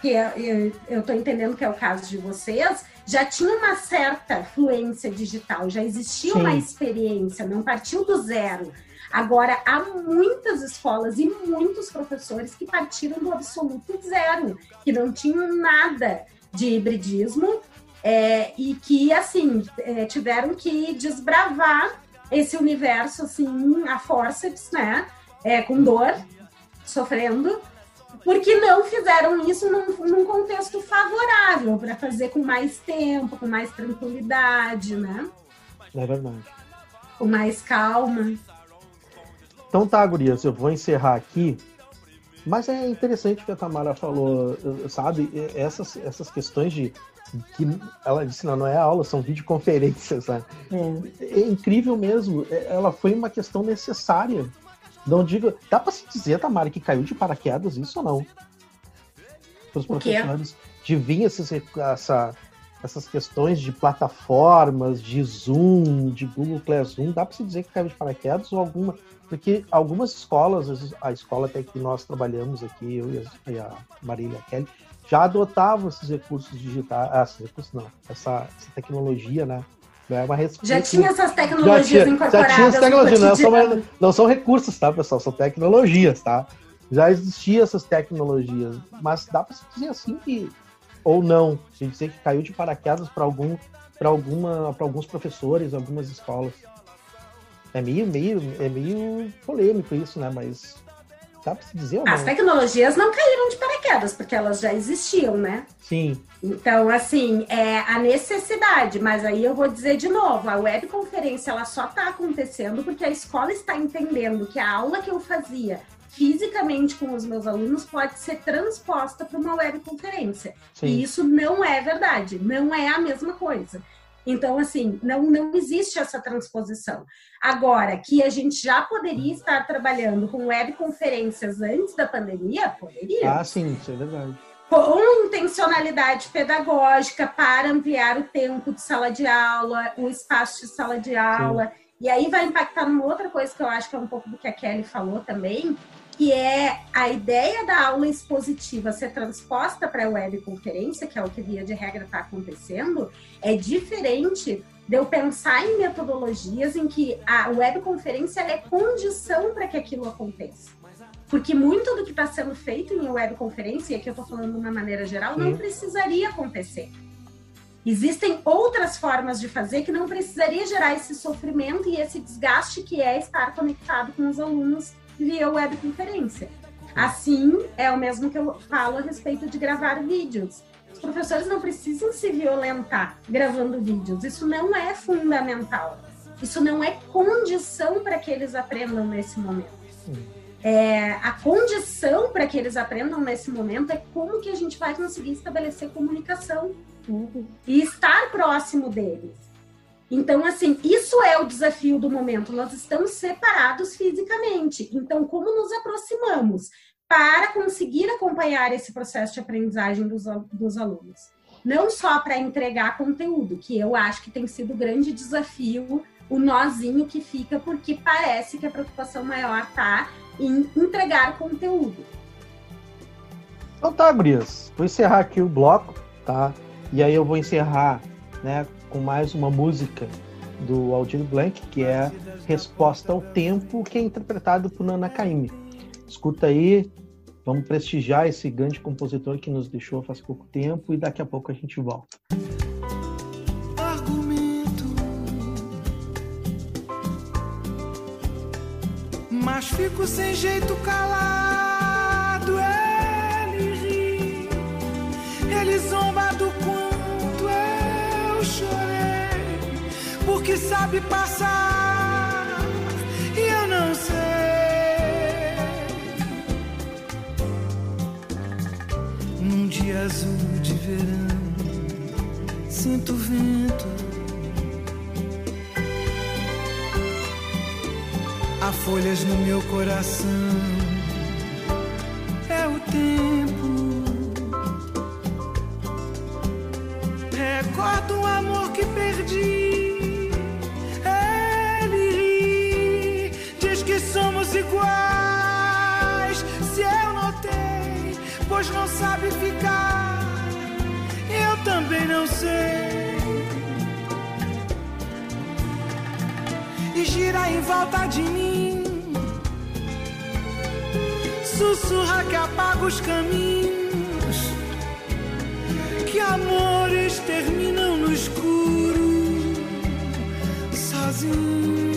que é, eu estou entendendo que é o caso de vocês, já tinha uma certa fluência digital, já existia Sim. uma experiência, não partiu do zero. Agora, há muitas escolas e muitos professores que partiram do absoluto zero, que não tinham nada de hibridismo é, e que, assim, é, tiveram que desbravar esse universo, assim, a forceps, né? É, com dor, sofrendo, porque não fizeram isso num, num contexto favorável para fazer com mais tempo, com mais tranquilidade, né? É verdade. Com mais calma. Então tá, gurias, eu vou encerrar aqui. Mas é interessante o que a Tamara falou, sabe? Essas, essas questões de que ela disse, não, não é aula, são videoconferências, né? É. é incrível mesmo. É, ela foi uma questão necessária não digo. Dá pra se dizer, Tamara, que caiu de paraquedas isso ou não? Para os professores de vir esses, essa, essas questões de plataformas, de Zoom, de Google Classroom, dá para se dizer que caiu de paraquedas ou alguma. Porque algumas escolas, a escola até que nós trabalhamos aqui, eu e a Marília Kelly, já adotavam esses recursos digitais, ah, esses recursos não, essa, essa tecnologia, né? É uma já tinha essas tecnologias já tinha, incorporadas. Já tinha essas tecnologias, não são, não são recursos, tá, pessoal? São tecnologias, tá? Já existiam essas tecnologias, mas dá para dizer assim que ou não, se dizer que caiu de paraquedas para algum para alguma para alguns professores, algumas escolas. É meio meio é meio polêmico isso, né? Mas Dá pra se dizer ou não? As tecnologias não caíram de paraquedas, porque elas já existiam, né? Sim. Então, assim, é a necessidade, mas aí eu vou dizer de novo, a webconferência ela só está acontecendo porque a escola está entendendo que a aula que eu fazia fisicamente com os meus alunos pode ser transposta para uma webconferência. E isso não é verdade, não é a mesma coisa. Então, assim, não, não existe essa transposição. Agora, que a gente já poderia estar trabalhando com webconferências antes da pandemia, poderia. Ah, sim, isso é verdade. Com intencionalidade pedagógica para ampliar o tempo de sala de aula, o espaço de sala de aula. Sim. E aí vai impactar numa outra coisa que eu acho que é um pouco do que a Kelly falou também, que é a ideia da aula expositiva ser transposta para a webconferência, que é o que via de regra está acontecendo, é diferente de eu pensar em metodologias em que a webconferência é condição para que aquilo aconteça. Porque muito do que está sendo feito em webconferência, e aqui eu estou falando de uma maneira geral, Sim. não precisaria acontecer. Existem outras formas de fazer que não precisaria gerar esse sofrimento e esse desgaste que é estar conectado com os alunos via webconferência. Assim, é o mesmo que eu falo a respeito de gravar vídeos. Os professores não precisam se violentar gravando vídeos. Isso não é fundamental. Isso não é condição para que eles aprendam nesse momento. É, a condição para que eles aprendam nesse momento é como que a gente vai conseguir estabelecer comunicação uhum. e estar próximo deles. Então, assim, isso é o desafio do momento. Nós estamos separados fisicamente. Então, como nos aproximamos para conseguir acompanhar esse processo de aprendizagem dos, dos alunos? Não só para entregar conteúdo, que eu acho que tem sido o grande desafio, o nozinho que fica, porque parece que a preocupação maior está em entregar conteúdo. Então tá, Brias. Vou encerrar aqui o bloco, tá? E aí eu vou encerrar, né, com mais uma música do Aldir Blanc, que é Resposta ao Tempo, que é interpretado por Nana Caymmi. Escuta aí, vamos prestigiar esse grande compositor que nos deixou faz pouco tempo e daqui a pouco a gente volta. Argumento, mas fico sem jeito calado, ele sabe passar e eu não sei. Num dia azul de verão, sinto vento. Há folhas no meu coração, é o tempo. Recordo o amor que perdi. Pois não sabe ficar, eu também não sei. E gira em volta de mim, sussurra que apaga os caminhos que amores terminam no escuro, sozinhos.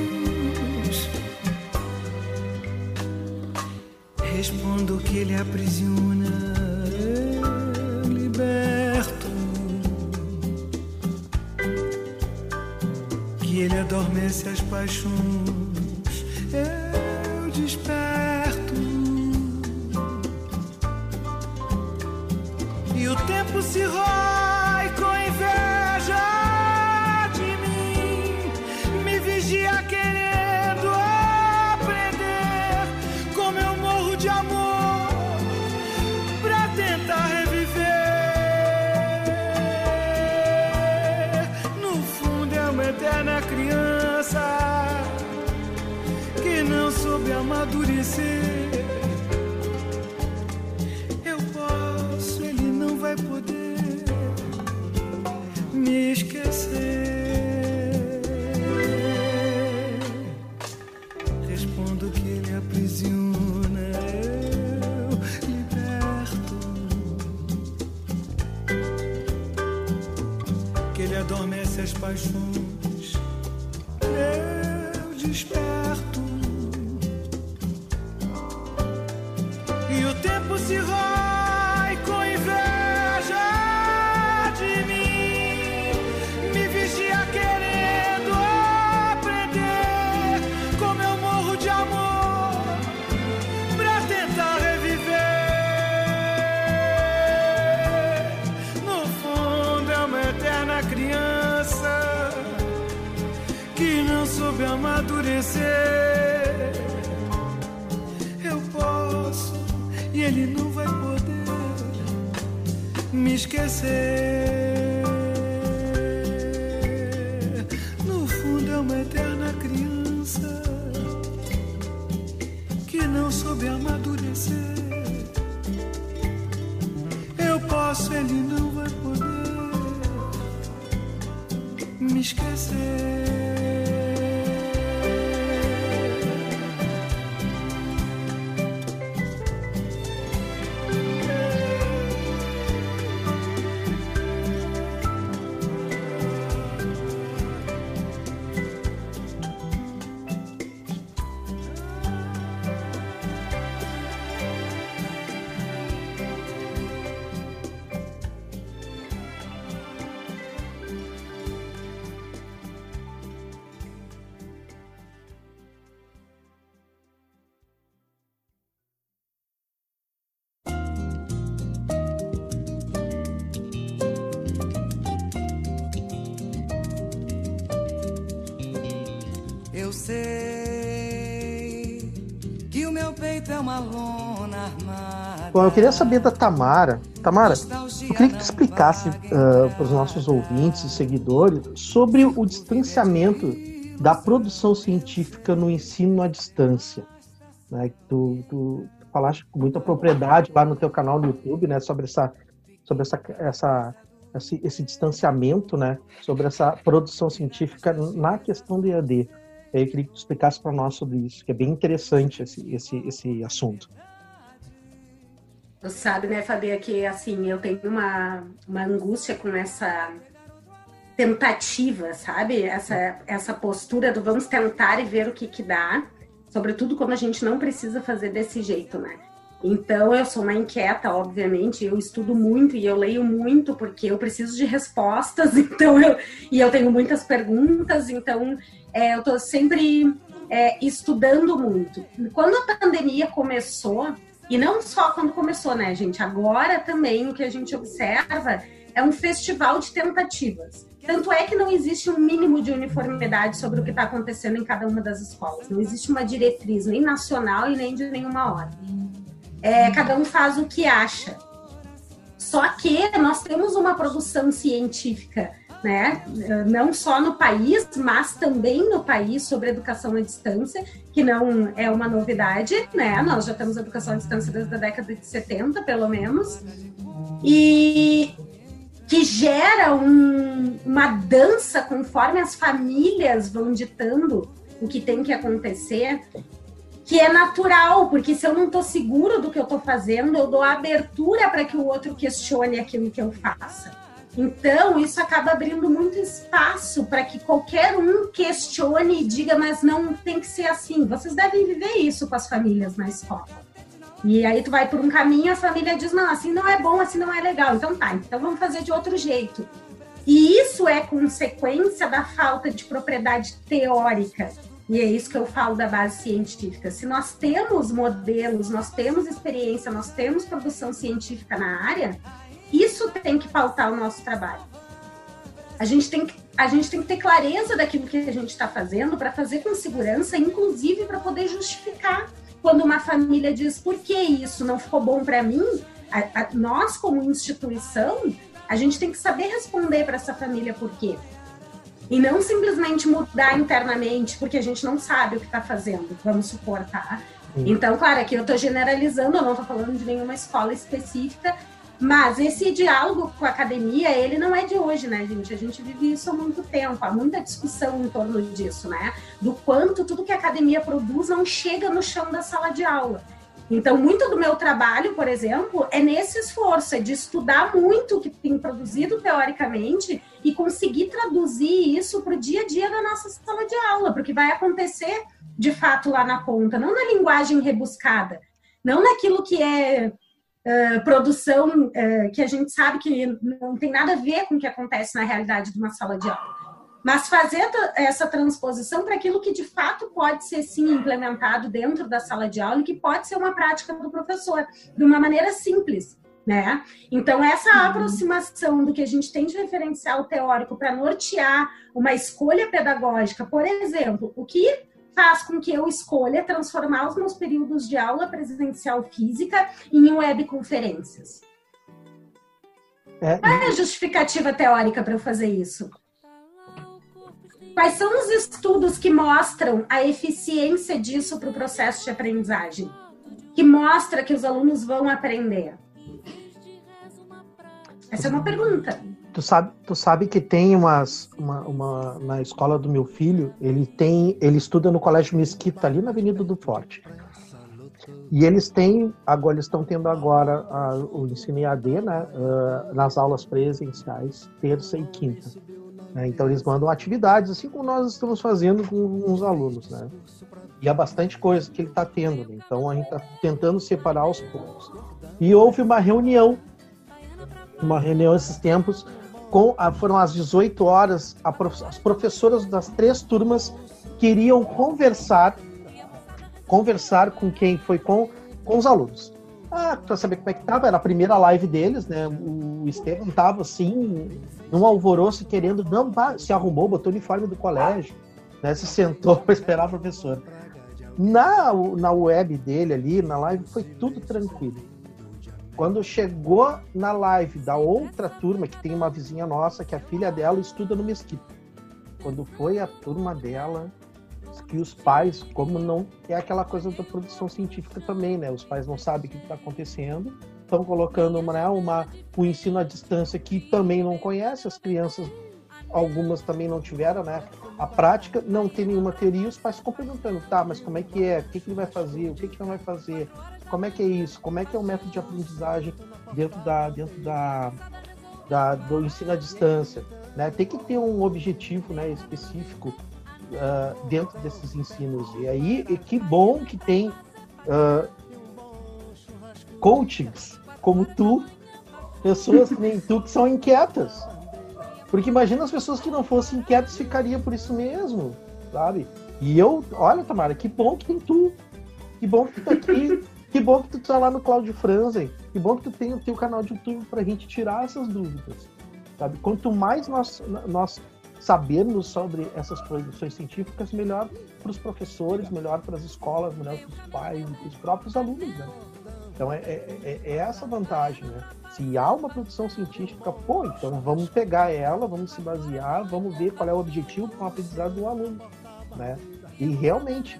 Me esquecer. No fundo é uma eterna criança que não soube amadurecer. Eu posso, ele não vai poder me esquecer. Eu queria saber da Tamara. Tamara, eu queria que tu explicasse para os nossos ouvintes e seguidores sobre o distanciamento da produção científica no ensino à distância. Né? Tu, tu, tu falaste com muita propriedade lá no teu canal no YouTube, né, sobre essa, sobre essa, essa esse, esse distanciamento, né, sobre essa produção científica na questão do EAD. Eu queria que tu explicasse para nós sobre isso, que é bem interessante esse, esse, esse assunto. Você sabe, né, Fabia, que assim, eu tenho uma, uma angústia com essa tentativa, sabe? Essa, essa postura do vamos tentar e ver o que que dá, sobretudo quando a gente não precisa fazer desse jeito, né? Então, eu sou uma inquieta, obviamente, eu estudo muito e eu leio muito porque eu preciso de respostas, então eu, e eu tenho muitas perguntas, então é, eu estou sempre é, estudando muito. Quando a pandemia começou, e não só quando começou, né, gente? Agora também o que a gente observa é um festival de tentativas. Tanto é que não existe um mínimo de uniformidade sobre o que está acontecendo em cada uma das escolas. Não existe uma diretriz nem nacional e nem de nenhuma ordem é, cada um faz o que acha. Só que nós temos uma produção científica, né? Não só no país, mas também no país sobre educação à distância, que não é uma novidade, né? Nós já temos educação à distância desde a década de 70, pelo menos. E que gera um, uma dança conforme as famílias vão ditando o que tem que acontecer que é natural, porque se eu não estou seguro do que eu estou fazendo, eu dou abertura para que o outro questione aquilo que eu faça. Então, isso acaba abrindo muito espaço para que qualquer um questione e diga, mas não tem que ser assim. Vocês devem viver isso com as famílias na escola. E aí tu vai por um caminho, a família diz, não, assim não é bom, assim não é legal. Então tá, então vamos fazer de outro jeito. E isso é consequência da falta de propriedade teórica e é isso que eu falo da base científica. Se nós temos modelos, nós temos experiência, nós temos produção científica na área, isso tem que pautar o nosso trabalho. A gente tem que, a gente tem que ter clareza daquilo que a gente está fazendo para fazer com segurança, inclusive para poder justificar. Quando uma família diz por que isso não ficou bom para mim, a, a, nós, como instituição, a gente tem que saber responder para essa família por quê e não simplesmente mudar internamente, porque a gente não sabe o que está fazendo, vamos supor, tá? Então, claro, aqui eu estou generalizando, eu não estou falando de nenhuma escola específica, mas esse diálogo com a academia, ele não é de hoje, né, gente? A gente vive isso há muito tempo, há muita discussão em torno disso, né? Do quanto tudo que a academia produz não chega no chão da sala de aula. Então, muito do meu trabalho, por exemplo, é nesse esforço, é de estudar muito o que tem produzido teoricamente e conseguir traduzir isso para o dia a dia da nossa sala de aula, porque vai acontecer de fato lá na ponta, não na linguagem rebuscada, não naquilo que é uh, produção uh, que a gente sabe que não tem nada a ver com o que acontece na realidade de uma sala de aula mas fazer essa transposição para aquilo que de fato pode ser sim implementado dentro da sala de aula e que pode ser uma prática do professor, de uma maneira simples. Né? Então, essa uhum. aproximação do que a gente tem de referencial teórico para nortear uma escolha pedagógica, por exemplo, o que faz com que eu escolha transformar os meus períodos de aula presencial física em webconferências? É, Qual é a justificativa teórica para eu fazer isso? Quais são os estudos que mostram a eficiência disso para o processo de aprendizagem? Que mostra que os alunos vão aprender? Essa é uma pergunta. Tu sabe, tu sabe que tem umas, uma, uma, na escola do meu filho, ele tem, ele estuda no Colégio Mesquita, ali na Avenida do Forte. E eles têm, agora eles estão tendo agora a, o ensino EAD, né, uh, nas aulas presenciais, terça e quinta. Né? Então eles mandam atividades, assim como nós estamos fazendo com os alunos, né? E há bastante coisa que ele está tendo. Né? Então a gente está tentando separar aos poucos. E houve uma reunião, uma reunião esses tempos, com foram às 18 horas, a, as professoras das três turmas queriam conversar, conversar com quem foi com, com os alunos. Ah, para saber como é que tava, era a primeira live deles, né? O Estevam tava assim, num alvoroço, querendo, não, se arrumou, botou o uniforme do colégio, né? Se sentou para esperar a professora. Na, na web dele ali, na live, foi tudo tranquilo. Quando chegou na live da outra turma, que tem uma vizinha nossa, que a filha dela estuda no Mesquita. Quando foi a turma dela, que os pais, como não é aquela coisa da produção científica também, né? Os pais não sabem o que está acontecendo, estão colocando uma, né, uma o ensino à distância que também não conhece, as crianças algumas também não tiveram, né? A prática não tem nenhuma teoria, os pais ficam perguntando, tá, mas como é que é? O que, que ele vai fazer? O que, que não vai fazer? Como é que é isso? Como é que é o método de aprendizagem dentro da dentro da, da do ensino à distância? Né? Tem que ter um objetivo, né, específico uh, dentro desses ensinos. E aí, e que bom que tem uh, coachings como tu, pessoas que nem tu que são inquietas. Porque imagina as pessoas que não fossem inquietas ficariam por isso mesmo, sabe? E eu, olha, Tamara, que bom que tem tu. Que bom que tu tá aqui. Que bom que tu tá lá no Cláudio Franzen. Que bom que tu tem o teu canal de YouTube pra gente tirar essas dúvidas. Sabe? Quanto mais nós, nós sabermos sobre essas produções científicas, melhor para os professores, melhor para as escolas, melhor para os pais e para os próprios alunos. Né? Então é, é, é, é essa vantagem. Né? Se há uma produção científica, pô, então vamos pegar ela, vamos se basear, vamos ver qual é o objetivo com o aprendizado do aluno. Né? E realmente,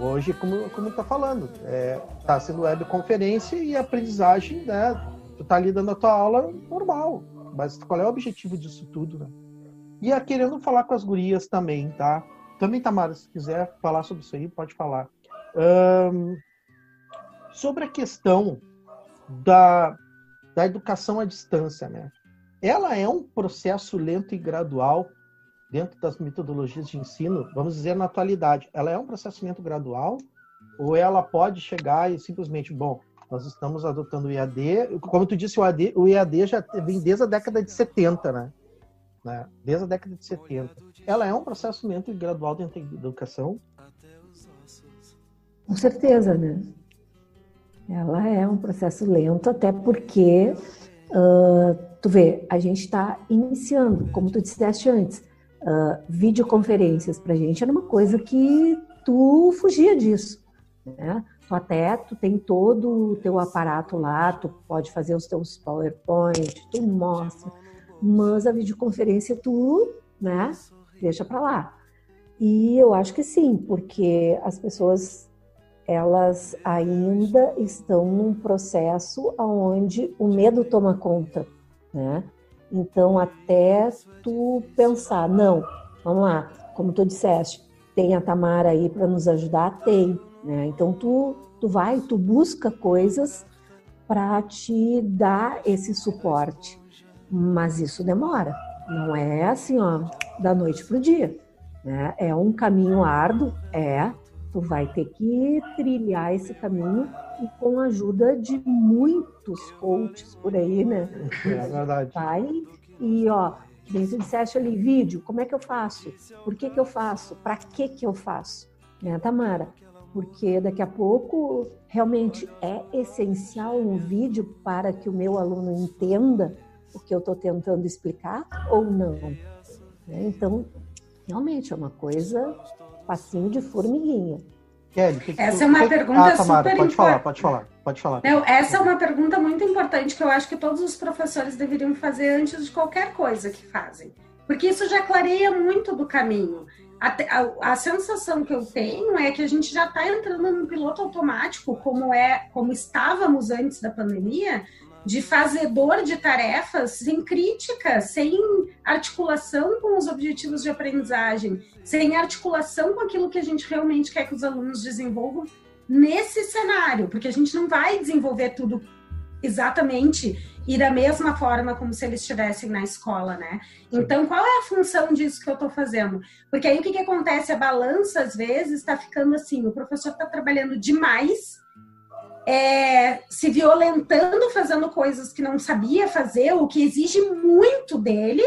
hoje, como como está falando, é, tá sendo webconferência e aprendizagem, né? Tu está ali dando a tua aula normal, mas qual é o objetivo disso tudo, né? E a, querendo falar com as gurias também, tá? Também, Tamara, se quiser falar sobre isso aí, pode falar. Um, sobre a questão da, da educação à distância, né? Ela é um processo lento e gradual dentro das metodologias de ensino, vamos dizer na atualidade. Ela é um processo lento gradual ou ela pode chegar e simplesmente, bom, nós estamos adotando o EAD, como tu disse, o EAD, o já vem desde a década de 70, né? né? Desde a década de 70. Ela é um e gradual dentro da educação? Com certeza, né? Ela é um processo lento, até porque, uh, tu vê, a gente está iniciando, como tu disseste antes, uh, videoconferências para a gente era uma coisa que tu fugia disso, né? Tu até, tu tem todo o teu aparato lá, tu pode fazer os teus PowerPoint, tu mostra, mas a videoconferência tu, né, deixa para lá. E eu acho que sim, porque as pessoas elas ainda estão num processo onde o medo toma conta, né? Então até tu pensar, não, vamos lá, como tu disseste, tem a Tamara aí para nos ajudar, tem, né? Então tu tu vai, tu busca coisas para te dar esse suporte. Mas isso demora. Não é assim, ó, da noite para o dia. Né? É um caminho árduo, é. Tu vai ter que trilhar esse caminho e com a ajuda de muitos coaches por aí, né? É verdade. Vai e, ó, dentro de disseste ali, vídeo, como é que eu faço? Por que que eu faço? Para que que eu faço? Né, Tamara? Porque daqui a pouco realmente é essencial um vídeo para que o meu aluno entenda o que eu estou tentando explicar ou não. Né? Então, realmente é uma coisa passinho de formiguinha. Kelly, que essa que... é uma pergunta ah, Tamara, super pode falar, pode falar, pode falar. Não, essa é uma pergunta muito importante que eu acho que todos os professores deveriam fazer antes de qualquer coisa que fazem, porque isso já clareia muito do caminho. A, a, a sensação que eu tenho é que a gente já está entrando num piloto automático, como é, como estávamos antes da pandemia, de fazedor de tarefas sem crítica, sem articulação com os objetivos de aprendizagem, sem articulação com aquilo que a gente realmente quer que os alunos desenvolvam nesse cenário, porque a gente não vai desenvolver tudo exatamente e da mesma forma como se eles estivessem na escola, né? Então, qual é a função disso que eu estou fazendo? Porque aí o que, que acontece? A balança, às vezes, está ficando assim: o professor está trabalhando demais é, se violentando, fazendo coisas que não sabia fazer, o que exige muito dele,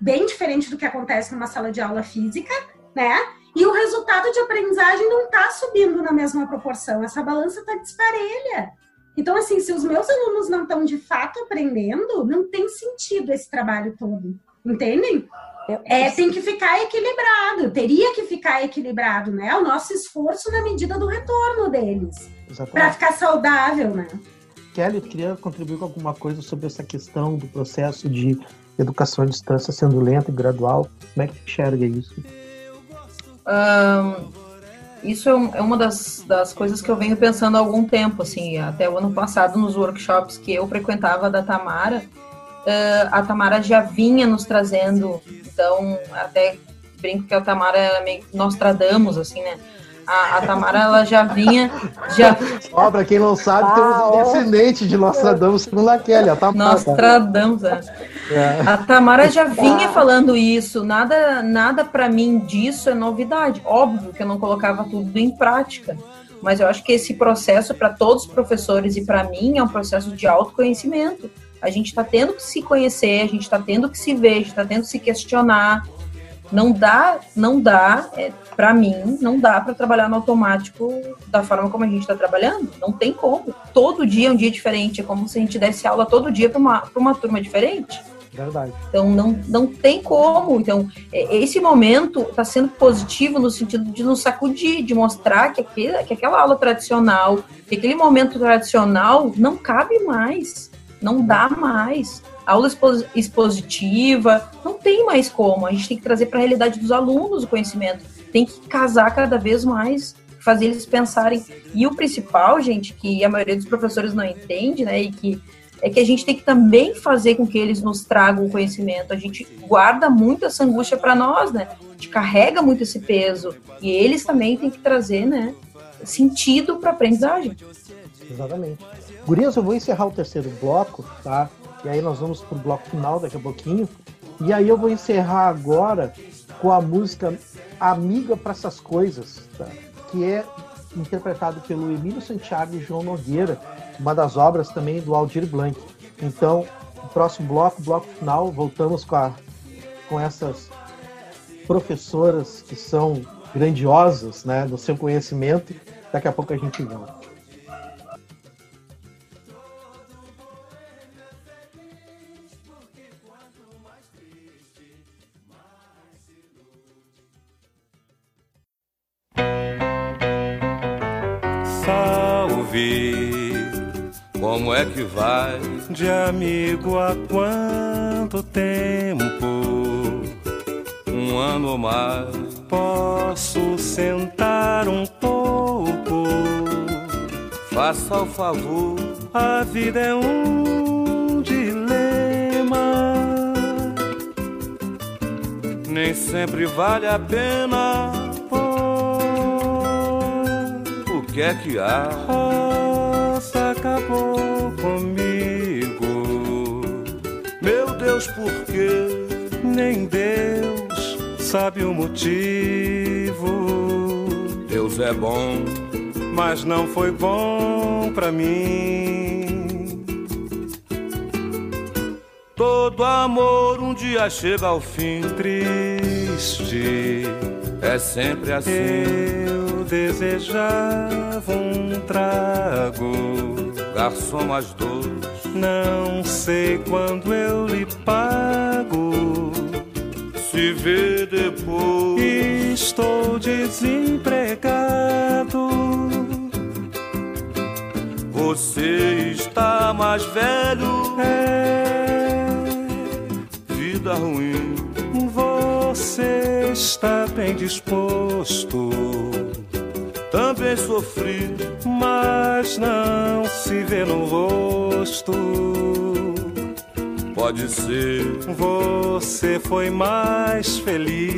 bem diferente do que acontece numa sala de aula física, né? E o resultado de aprendizagem não está subindo na mesma proporção, essa balança está desparelha. Então, assim, se os meus alunos não estão de fato aprendendo, não tem sentido esse trabalho todo, entendem? É, tem que ficar equilibrado, teria que ficar equilibrado, né? O nosso esforço na medida do retorno deles. Para ficar saudável, né? Kelly, queria contribuir com alguma coisa sobre essa questão do processo de educação à distância sendo lento e gradual. Como é que enxerga isso? Um, isso é, é uma das, das coisas que eu venho pensando há algum tempo, assim, até o ano passado nos workshops que eu frequentava da Tamara, uh, a Tamara já vinha nos trazendo, então até brinco que a Tamara era meio Nostradamus, assim, né? A, a, Tamara ela já vinha. Já... Ó, pra quem não sabe, ah, temos um descendente de Nostradamus segundo a Kelly, a Tamara. Nostradamus, é. é. A Tamara já vinha falando isso. Nada, nada para mim disso é novidade. Óbvio que eu não colocava tudo em prática. mas eu acho que esse processo para todos os professores e para mim é um processo de autoconhecimento. A gente está tendo que se conhecer, a gente está tendo que se ver, a gente está tendo que se questionar. Não dá, não dá, é, para mim, não dá para trabalhar no automático da forma como a gente está trabalhando. Não tem como. Todo dia é um dia diferente. É como se a gente desse aula todo dia para uma, uma turma diferente. Verdade. Então não, não tem como. Então, é, esse momento está sendo positivo no sentido de nos sacudir, de mostrar que, aquele, que aquela aula tradicional, que aquele momento tradicional não cabe mais, não dá mais. A aula expositiva, não tem mais como. A gente tem que trazer para a realidade dos alunos o conhecimento. Tem que casar cada vez mais, fazer eles pensarem. E o principal, gente, que a maioria dos professores não entende, né, e que é que a gente tem que também fazer com que eles nos tragam o conhecimento. A gente guarda muito essa angústia para nós, né? A gente carrega muito esse peso. E eles também têm que trazer, né? Sentido para aprendizagem. Exatamente. Gurias, eu vou encerrar o terceiro bloco, tá? E aí nós vamos pro bloco final daqui a pouquinho. E aí eu vou encerrar agora com a música Amiga para essas coisas, tá? que é interpretado pelo Emílio Santiago e João Nogueira, uma das obras também do Aldir Blanc. Então, próximo bloco, bloco final, voltamos com, a, com essas professoras que são grandiosas né, no seu conhecimento. Daqui a pouco a gente volta. Como é que vai? De amigo há quanto tempo? Um ano ou mais. Posso sentar um pouco? Faça o favor. A vida é um dilema. Nem sempre vale a pena. Oh, o que é que há? Roça acabou comigo. Meu Deus, por quê? Nem Deus sabe o motivo. Deus é bom, mas não foi bom pra mim. Todo amor um dia chega ao fim. Triste, É sempre assim. eu desejava um trago. Garçom mais dois. Não sei quando eu lhe pago. Se vê depois. Estou desempregado. Você está mais velho. É, Vida ruim. Você está bem disposto, Também sofri. mas não se vê no rosto. Pode ser. Você foi mais feliz.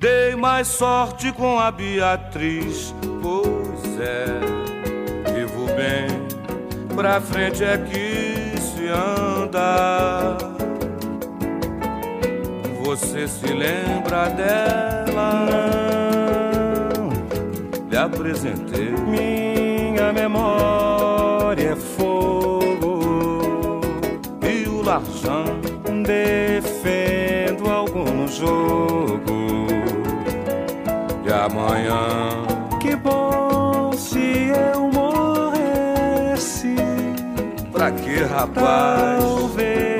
Dei mais sorte com a Beatriz. Pois é. Vivo bem. Pra frente é que se anda. Você se lembra dela? Não, Lhe apresentei. minha memória é fogo. E o Larjan Defendo algum jogo. e amanhã. Que bom se eu morresse. Pra que rapaz? Talvez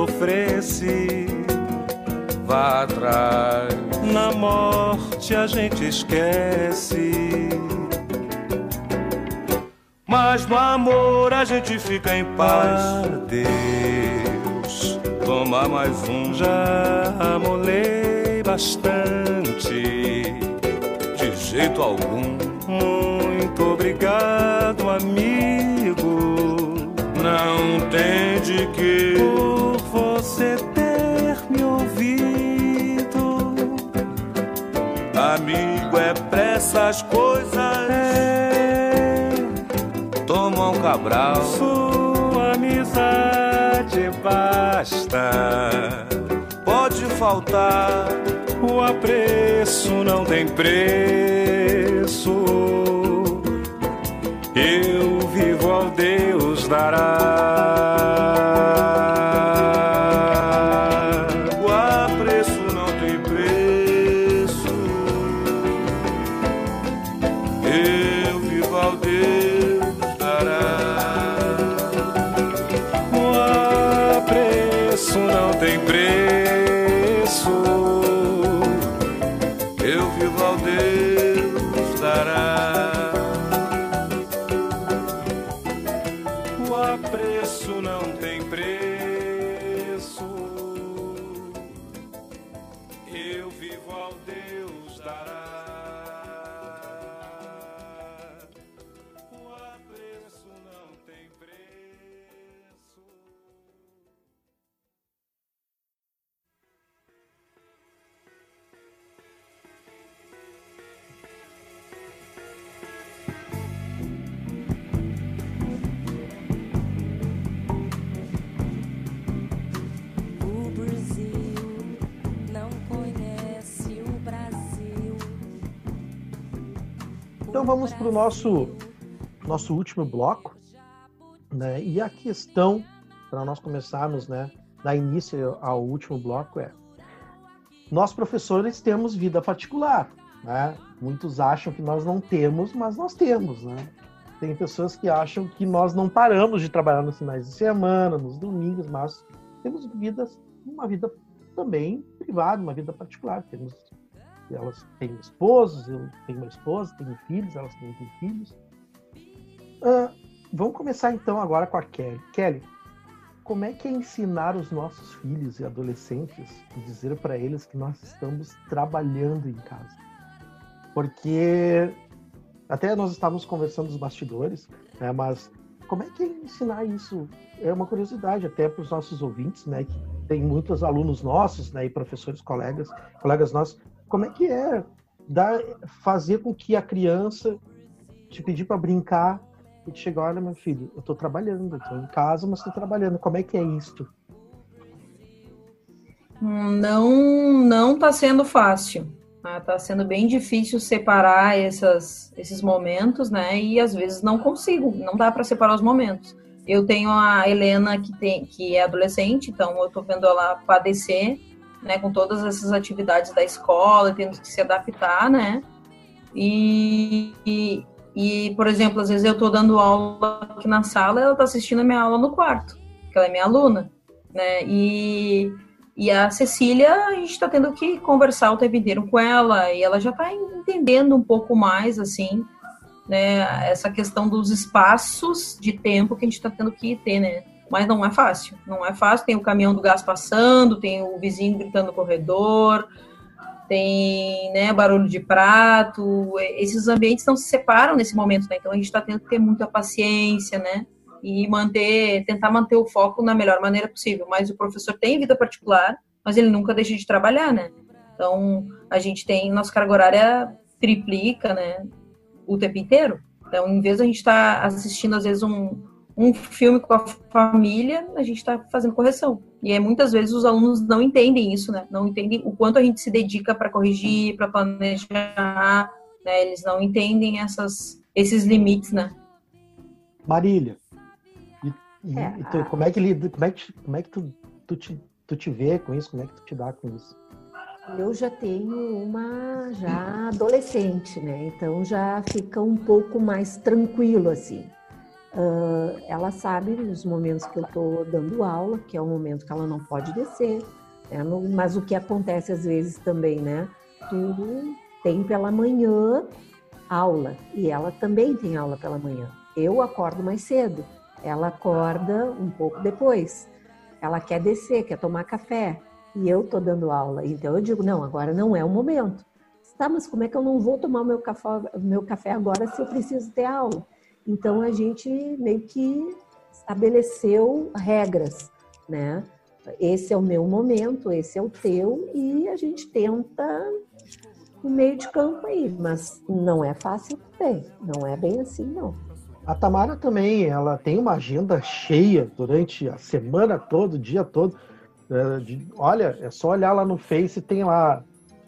sofresse. Vá atrás. Na morte a gente esquece. Mas no amor a gente fica em paz. Adeus. Toma mais um. Já amolei bastante. De jeito algum. Muito obrigado, amigo, Não tem de que. Você ter me ouvido. Amigo é pra essas coisas. É, Toma um cabral. sua amizade basta. Pode faltar. o apreço não tem preço. Eu vivo ao Deus dará. Nosso, nosso último bloco. Né? E a questão, para nós começarmos, né, dar início ao último bloco, é: nós professores temos vida particular. Né? Muitos acham que nós não temos, mas nós temos. Né? Tem pessoas que acham que nós não paramos de trabalhar nos finais de semana, nos domingos, mas temos vidas, uma vida também privada, uma vida particular. Temos elas têm esposos, eu tenho uma esposa, tenho filhos, elas têm filhos. Uh, vamos começar então agora com a Kelly. Kelly, como é que é ensinar os nossos filhos e adolescentes e dizer para eles que nós estamos trabalhando em casa? Porque até nós estávamos conversando nos bastidores, né, mas como é que é ensinar isso? É uma curiosidade até para os nossos ouvintes, né, que tem muitos alunos nossos, né, e professores, colegas, colegas nossos como é que é dar, fazer com que a criança te pedir para brincar e te chegar, olha, meu filho, eu estou trabalhando, estou em casa, mas estou trabalhando. Como é que é isto? Não, não está sendo fácil. Está tá sendo bem difícil separar essas, esses momentos, né? E às vezes não consigo, não dá para separar os momentos. Eu tenho a Helena que tem, que é adolescente, então eu estou vendo ela padecer né, com todas essas atividades da escola, tendo que se adaptar, né? E, e, e por exemplo, às vezes eu estou dando aula aqui na sala, ela está assistindo a minha aula no quarto, porque ela é minha aluna, né? E, e a Cecília, a gente está tendo que conversar o tempo inteiro com ela, e ela já está entendendo um pouco mais, assim, né, essa questão dos espaços de tempo que a gente está tendo que ter, né? Mas não é fácil. Não é fácil. Tem o caminhão do gás passando, tem o vizinho gritando no corredor, tem né, barulho de prato. Esses ambientes não se separam nesse momento, né? Então a gente está tendo que ter muita paciência, né? E manter, tentar manter o foco na melhor maneira possível. Mas o professor tem vida particular, mas ele nunca deixa de trabalhar, né? Então a gente tem nossa carga horária triplica, né? O tempo inteiro. Então, em vez de a gente estar tá assistindo às vezes um, um filme com a família, a gente está fazendo correção. E é, muitas vezes os alunos não entendem isso, né? Não entendem o quanto a gente se dedica para corrigir, para planejar, né? Eles não entendem essas, esses limites, né? Marília, e, e, é, e tu, como é que como é que, como é que tu, tu, te, tu te vê com isso? Como é que tu te dá com isso? Eu já tenho uma já adolescente, né? Então já fica um pouco mais tranquilo assim. Uh, ela sabe nos momentos que eu estou dando aula, que é o momento que ela não pode descer, né? mas o que acontece às vezes também, né? Tudo tem pela manhã aula e ela também tem aula pela manhã. Eu acordo mais cedo, ela acorda um pouco depois. Ela quer descer, quer tomar café e eu estou dando aula. Então eu digo: não, agora não é o momento. Tá, mas como é que eu não vou tomar meu café, meu café agora se eu preciso ter aula? Então a gente meio que estabeleceu regras, né? Esse é o meu momento, esse é o teu, e a gente tenta o meio de campo aí, mas não é fácil também, não é bem assim, não. A Tamara também, ela tem uma agenda cheia durante a semana toda, o dia todo. É, de, olha, é só olhar lá no Face, tem lá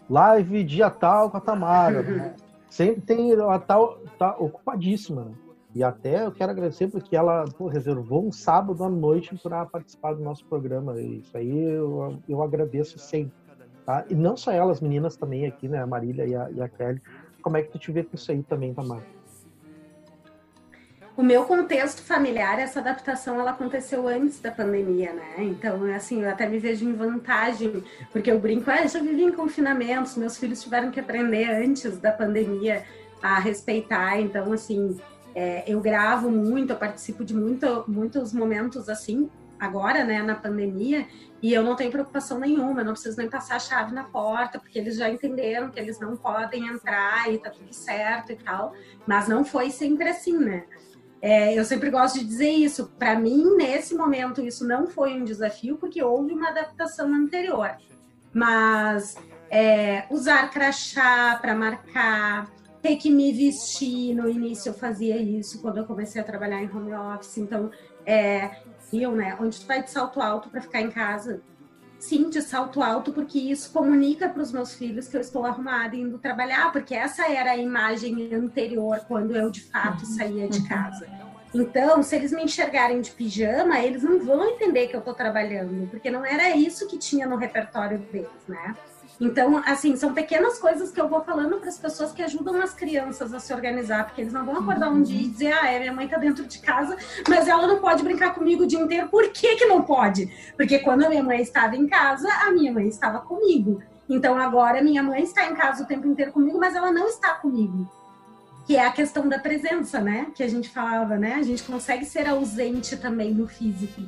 live dia tal com a Tamara. Né? Sempre tem, ela tá, tá ocupadíssima. E até eu quero agradecer porque ela pô, reservou um sábado à noite para participar do nosso programa. Isso aí eu, eu agradeço sempre. Tá? E não só elas, meninas também aqui, né? A Marília e a, e a Kelly. Como é que tu te vê com isso aí também, Tamara? o meu contexto familiar, essa adaptação, ela aconteceu antes da pandemia, né? Então, assim, eu até me vejo em vantagem, porque eu brinco, ah, eu já vivi em confinamentos, meus filhos tiveram que aprender antes da pandemia a respeitar, então, assim, é, eu gravo muito, eu participo de muito, muitos momentos, assim, agora, né, na pandemia, e eu não tenho preocupação nenhuma, não preciso nem passar a chave na porta, porque eles já entenderam que eles não podem entrar e tá tudo certo e tal, mas não foi sempre assim, né? É, eu sempre gosto de dizer isso. Para mim, nesse momento, isso não foi um desafio, porque houve uma adaptação anterior. Mas é, usar crachá para marcar, ter que me vestir. No início, eu fazia isso quando eu comecei a trabalhar em home office. Então, é, eu, né? Onde tu vai de salto alto para ficar em casa? Sim, de salto alto, porque isso comunica para os meus filhos que eu estou arrumada indo trabalhar, porque essa era a imagem anterior quando eu de fato saía de casa. Então, se eles me enxergarem de pijama, eles não vão entender que eu estou trabalhando, porque não era isso que tinha no repertório deles, né? Então, assim, são pequenas coisas que eu vou falando para as pessoas que ajudam as crianças a se organizar, porque eles não vão acordar um dia e dizer, ah, é, minha mãe está dentro de casa, mas ela não pode brincar comigo o dia inteiro. Por que, que não pode? Porque quando a minha mãe estava em casa, a minha mãe estava comigo. Então, agora minha mãe está em casa o tempo inteiro comigo, mas ela não está comigo que é a questão da presença, né? Que a gente falava, né? A gente consegue ser ausente também no físico.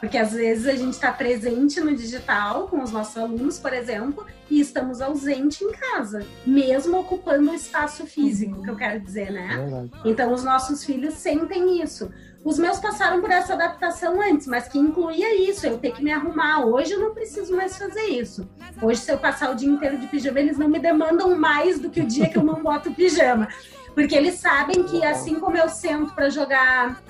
Porque às vezes a gente está presente no digital com os nossos alunos, por exemplo, e estamos ausente em casa, mesmo ocupando o espaço físico, que eu quero dizer, né? É então os nossos filhos sentem isso. Os meus passaram por essa adaptação antes, mas que incluía isso, eu ter que me arrumar. Hoje eu não preciso mais fazer isso. Hoje, se eu passar o dia inteiro de pijama, eles não me demandam mais do que o dia que eu não boto pijama. Porque eles sabem que assim como eu sento para jogar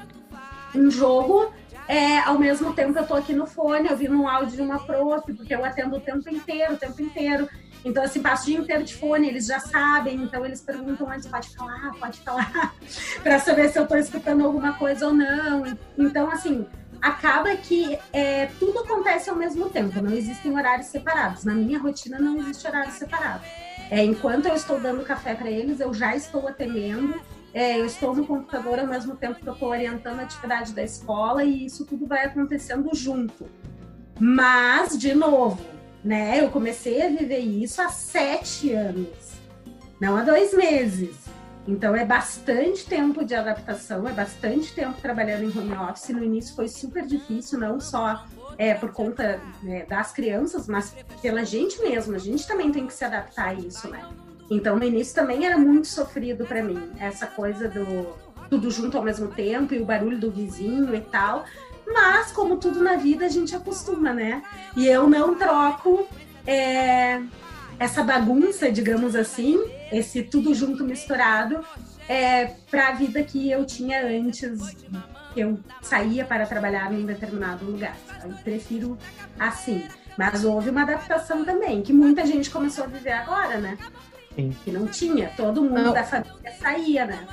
um jogo, é, ao mesmo tempo eu tô aqui no fone, ouvindo um áudio de uma prof, porque eu atendo o tempo inteiro, o tempo inteiro. Então, assim, passo o dia inteiro de fone, eles já sabem, então eles perguntam antes, pode falar, pode falar, para saber se eu estou escutando alguma coisa ou não. Então, assim, acaba que é, tudo acontece ao mesmo tempo, não existem horários separados. Na minha rotina não existe horário separado. É, enquanto eu estou dando café para eles, eu já estou atendendo é, eu estou no computador ao mesmo tempo que eu estou orientando a atividade da escola e isso tudo vai acontecendo junto. Mas, de novo, né? Eu comecei a viver isso há sete anos, não há dois meses. Então é bastante tempo de adaptação, é bastante tempo trabalhando em home office. No início foi super difícil, não só é, por conta né, das crianças, mas pela gente mesmo. A gente também tem que se adaptar a isso, né? Então, no início também era muito sofrido para mim, essa coisa do tudo junto ao mesmo tempo e o barulho do vizinho e tal. Mas, como tudo na vida, a gente acostuma, né? E eu não troco é, essa bagunça, digamos assim, esse tudo junto misturado, é, para a vida que eu tinha antes eu saía para trabalhar em determinado lugar. Eu prefiro assim. Mas houve uma adaptação também, que muita gente começou a viver agora, né? Sim. Que não tinha, todo mundo não. da família saía, né?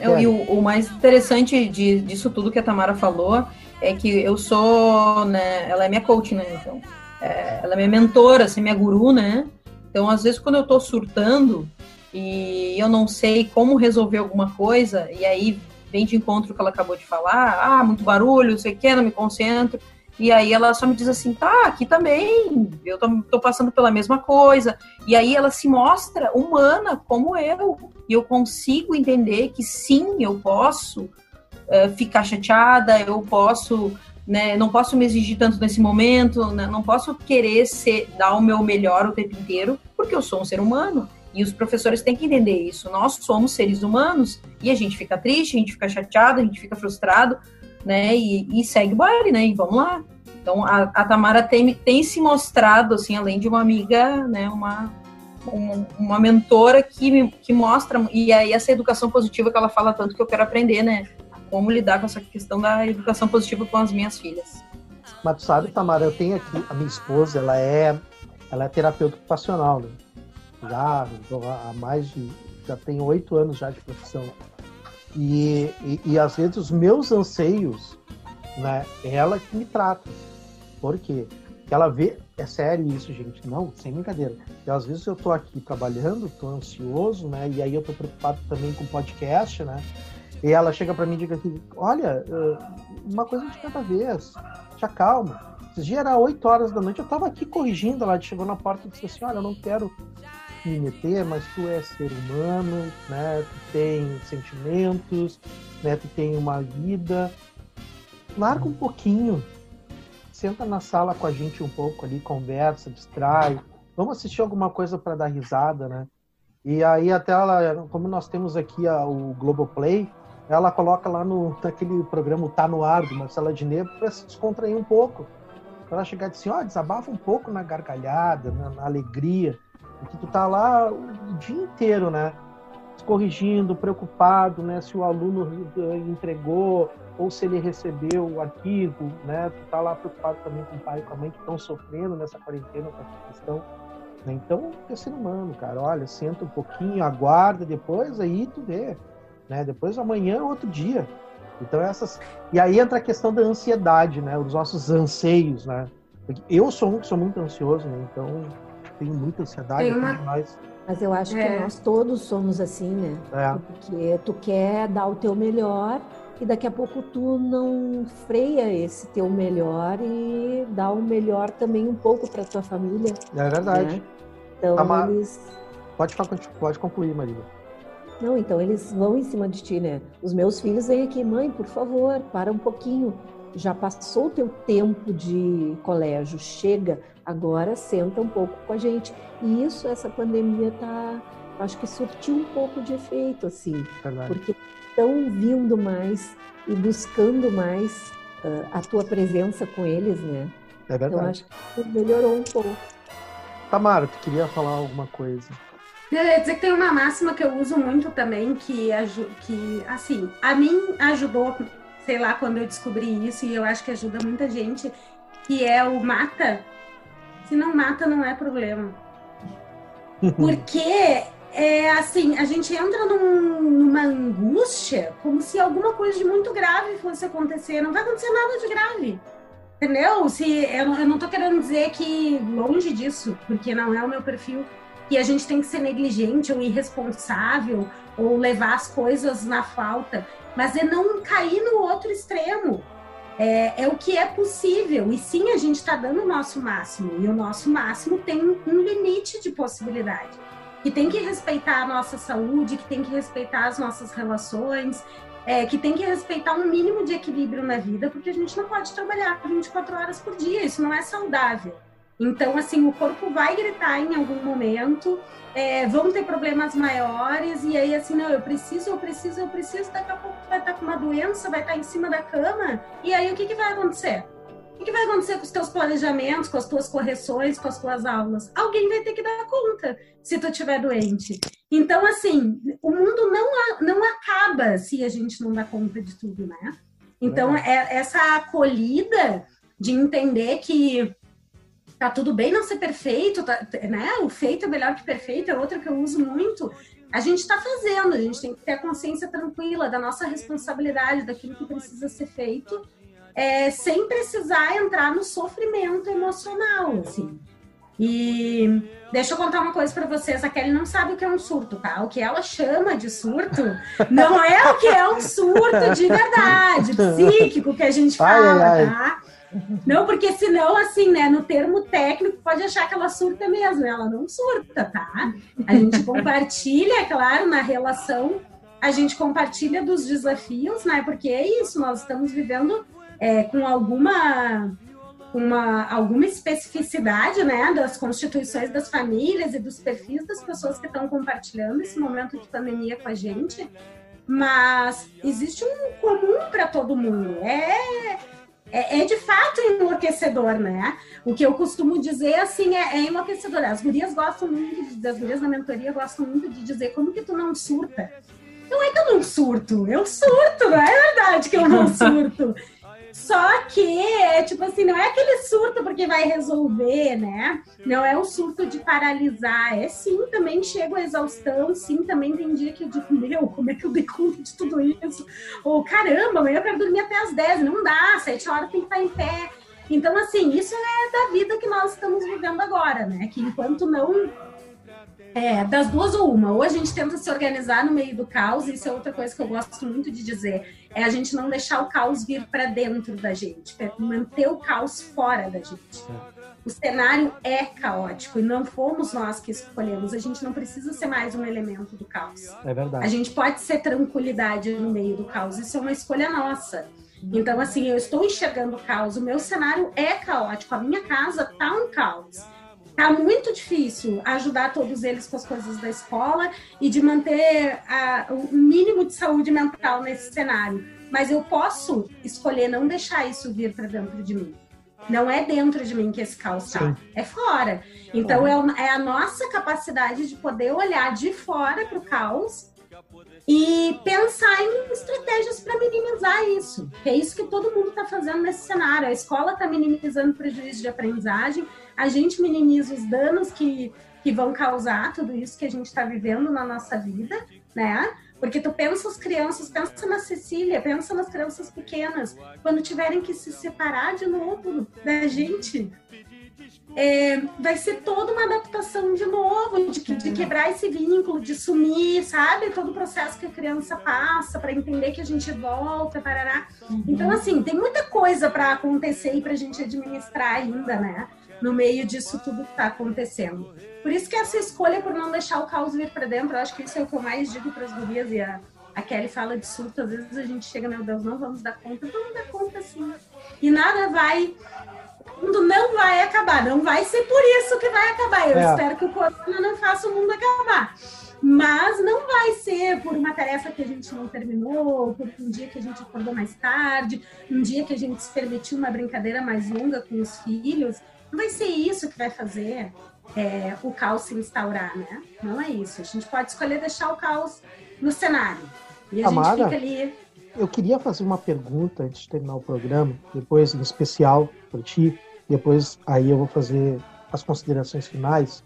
Eu, e o, o, mais interessante de, disso tudo que a Tamara falou é que eu sou, né, ela é minha coach, né, então, é, ela é minha mentora, assim, minha guru, né, então às vezes quando eu tô surtando e eu não sei como resolver alguma coisa, e aí vem de encontro o que ela acabou de falar, ah, muito barulho, não sei o que, não me concentro, e aí ela só me diz assim, tá, aqui também, eu tô, tô, passando pela mesma coisa. E aí ela se mostra humana como eu. E eu consigo entender que sim, eu posso uh, ficar chateada, eu posso, né, não posso me exigir tanto nesse momento, né, não posso querer ser, dar o meu melhor o tempo inteiro, porque eu sou um ser humano. E os professores têm que entender isso. Nós somos seres humanos e a gente fica triste, a gente fica chateado, a gente fica frustrado, né? E, e segue o baile, né? E vamos lá. Então a, a, Tamara tem, tem se mostrado, assim, além de uma amiga, né? Uma, um, uma mentora que, que mostra, e aí essa educação positiva que ela fala tanto que eu quero aprender, né? Como lidar com essa questão da educação positiva com as minhas filhas. Mas tu sabe, Tamara, eu tenho aqui, a minha esposa, ela é ela é terapeuta ocupacional, né? Já há mais de. Já tem oito anos já de profissão. E, e, e, às vezes os meus anseios, né? É ela que me trata. Por quê? Porque ela vê. É sério isso, gente? Não, sem brincadeira. E às vezes eu tô aqui trabalhando, tô ansioso, né? E aí eu tô preocupado também com podcast, né? E ela chega para mim e diz aqui, olha, uma coisa de cada vez, te acalma. Esses dias era 8 horas da noite, eu tava aqui corrigindo, ela chegou na porta e disse assim, olha, eu não quero me meter, mas tu é ser humano, né? Tu tem sentimentos, né? Tu tem uma vida. Larga um pouquinho. Senta na sala com a gente um pouco ali, conversa, distrai. Vamos assistir alguma coisa para dar risada, né? E aí até ela, como nós temos aqui a, o Globoplay, ela coloca lá no naquele programa Tá no Ar do Marcela Diné para se descontrair um pouco. Para ela chegar e dizer, ó, oh, desabafa um pouco na gargalhada, na, na alegria. Porque tu tá lá o dia inteiro, né? Corrigindo, preocupado, né? Se o aluno entregou ou se ele recebeu o arquivo, né? Tu tá lá preocupado também com o pai e com a mãe que estão sofrendo nessa quarentena com essa questão. Né? Então, é ser humano, cara. Olha, senta um pouquinho, aguarda depois, aí tu vê. Né? Depois amanhã é outro dia. Então essas e aí entra a questão da ansiedade, né? Os nossos anseios, né? Eu sou um que sou muito ansioso, né? Então tenho muita ansiedade. Uma... Mais... Mas eu acho é. que nós todos somos assim, né? É. Porque tu quer dar o teu melhor e daqui a pouco tu não freia esse teu melhor e dá o melhor também um pouco para tua família. É verdade. Né? Então Amar... eles pode pode concluir, Maria. Não, então eles vão em cima de ti, né? Os meus filhos vêm aqui, mãe, por favor, para um pouquinho. Já passou o teu tempo de colégio, chega, agora senta um pouco com a gente. E isso, essa pandemia tá, acho que surtiu um pouco de efeito, assim, Verdade. porque estão vindo mais e buscando mais uh, a tua presença com eles, né? É verdade. Então acho que melhorou um pouco. Tamara, tu queria falar alguma coisa? Eu ia dizer que tem uma máxima que eu uso muito também, que, que assim, a mim ajudou, sei lá, quando eu descobri isso, e eu acho que ajuda muita gente, que é o mata. Se não mata, não é problema. Porque é assim, a gente entra num, numa angústia como se alguma coisa de muito grave fosse acontecer. Não vai acontecer nada de grave. Entendeu? Se, eu, eu não tô querendo dizer que longe disso, porque não é o meu perfil que a gente tem que ser negligente ou irresponsável ou levar as coisas na falta, mas é não cair no outro extremo. É, é o que é possível. E sim, a gente está dando o nosso máximo. E o nosso máximo tem um limite de possibilidade. Que tem que respeitar a nossa saúde, que tem que respeitar as nossas relações, é, que tem que respeitar um mínimo de equilíbrio na vida, porque a gente não pode trabalhar 24 horas por dia. Isso não é saudável. Então, assim, o corpo vai gritar em algum momento, é, vão ter problemas maiores, e aí, assim, não, eu preciso, eu preciso, eu preciso, daqui a pouco vai estar com uma doença, vai estar em cima da cama, e aí o que, que vai acontecer? O que, que vai acontecer com os teus planejamentos, com as tuas correções, com as tuas aulas? Alguém vai ter que dar conta se tu estiver doente. Então, assim, o mundo não, não acaba se a gente não dá conta de tudo, né? Então, é, essa acolhida de entender que tá tudo bem não ser perfeito, tá, né? O feito é melhor que perfeito, é outra que eu uso muito. A gente está fazendo, a gente tem que ter a consciência tranquila da nossa responsabilidade, daquilo que precisa ser feito, é, sem precisar entrar no sofrimento emocional, assim. E deixa eu contar uma coisa para vocês. A Kelly não sabe o que é um surto, tá? O que ela chama de surto não é o que é um surto de verdade, psíquico que a gente fala, ai, ai. tá? Não, porque senão, assim, né, no termo técnico, pode achar que ela surta mesmo. Ela não surta, tá? A gente compartilha, é claro, na relação, a gente compartilha dos desafios, né? Porque é isso, nós estamos vivendo é, com alguma uma, alguma especificidade né, das constituições das famílias e dos perfis das pessoas que estão compartilhando esse momento de pandemia com a gente, mas existe um comum para todo mundo. É é, é, de fato enlouquecedor, né? O que eu costumo dizer, assim, é, é enlouquecedor. As gurias gostam muito, de, as gurias na mentoria gostam muito de dizer como que tu não surta. Não é que eu não surto, eu surto, não é verdade que eu não surto. Só que, tipo assim, não é aquele surto porque vai resolver, né? Não é o surto de paralisar. É sim, também chega a exaustão, sim, também tem dia que eu digo, meu, como é que eu dei conta de tudo isso? Ou caramba, amanhã eu quero dormir até as 10, não dá, sete horas tem que estar em pé. Então, assim, isso é da vida que nós estamos vivendo agora, né? Que enquanto não é, das duas ou uma. Ou a gente tenta se organizar no meio do caos, isso é outra coisa que eu gosto muito de dizer. É a gente não deixar o caos vir para dentro da gente, manter o caos fora da gente. O cenário é caótico e não fomos nós que escolhemos. A gente não precisa ser mais um elemento do caos. É verdade. A gente pode ser tranquilidade no meio do caos. Isso é uma escolha nossa. Então, assim, eu estou enxergando o caos. O meu cenário é caótico. A minha casa tá um caos tá muito difícil ajudar todos eles com as coisas da escola e de manter a, o mínimo de saúde mental nesse cenário. Mas eu posso escolher não deixar isso vir para dentro de mim. Não é dentro de mim que esse caos está, é fora. Então é, é a nossa capacidade de poder olhar de fora para o caos e pensar em estratégias para minimizar isso. É isso que todo mundo está fazendo nesse cenário. A escola está minimizando o prejuízo de aprendizagem, a gente minimiza os danos que, que vão causar tudo isso que a gente está vivendo na nossa vida, né? Porque tu pensa as crianças, pensa na Cecília, pensa nas crianças pequenas, quando tiverem que se separar de novo da gente, é, vai ser toda uma adaptação de novo, de, de, quebrar esse vínculo, de sumir, sabe? Todo o processo que a criança passa para entender que a gente volta, parará. Uhum. Então, assim, tem muita coisa para acontecer e para a gente administrar ainda, né? No meio disso tudo que está acontecendo. Por isso que essa escolha por não deixar o caos vir para dentro, eu acho que isso é o que eu mais digo para as gurias e a, a Kelly fala de surto, às vezes a gente chega, meu Deus, não vamos dar conta, vamos dar conta sim. E nada vai mundo não vai acabar. Não vai ser por isso que vai acabar. Eu é. espero que o corona não faça o mundo acabar. Mas não vai ser por uma tarefa que a gente não terminou, por um dia que a gente acordou mais tarde, um dia que a gente se permitiu uma brincadeira mais longa com os filhos. Não vai ser isso que vai fazer é, o caos se instaurar, né? Não é isso. A gente pode escolher deixar o caos no cenário. E a gente fica ali. Eu queria fazer uma pergunta antes de terminar o programa, depois em especial para ti. Depois aí eu vou fazer as considerações finais.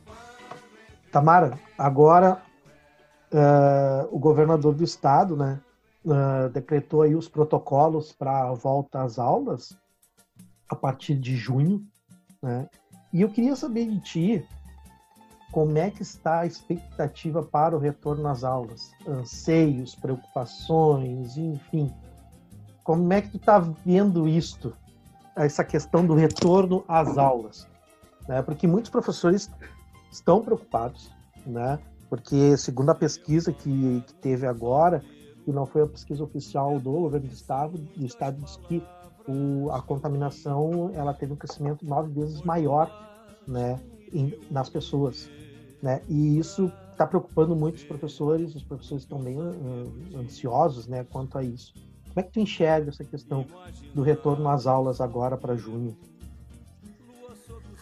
Tamara, agora uh, o governador do estado, né, uh, decretou aí os protocolos para a volta às aulas a partir de junho, né? E eu queria saber de ti como é que está a expectativa para o retorno às aulas, anseios, preocupações, enfim. Como é que tu está vendo isto essa questão do retorno às aulas, né? Porque muitos professores estão preocupados, né? Porque segundo a pesquisa que, que teve agora, que não foi a pesquisa oficial do governo do estado, do estado diz que o, a contaminação ela teve um crescimento nove vezes maior, né? Em, nas pessoas, né? E isso está preocupando muitos professores. Os professores estão bem uh, ansiosos, né? Quanto a isso. Como é que tu enxerga essa questão do retorno às aulas agora para junho?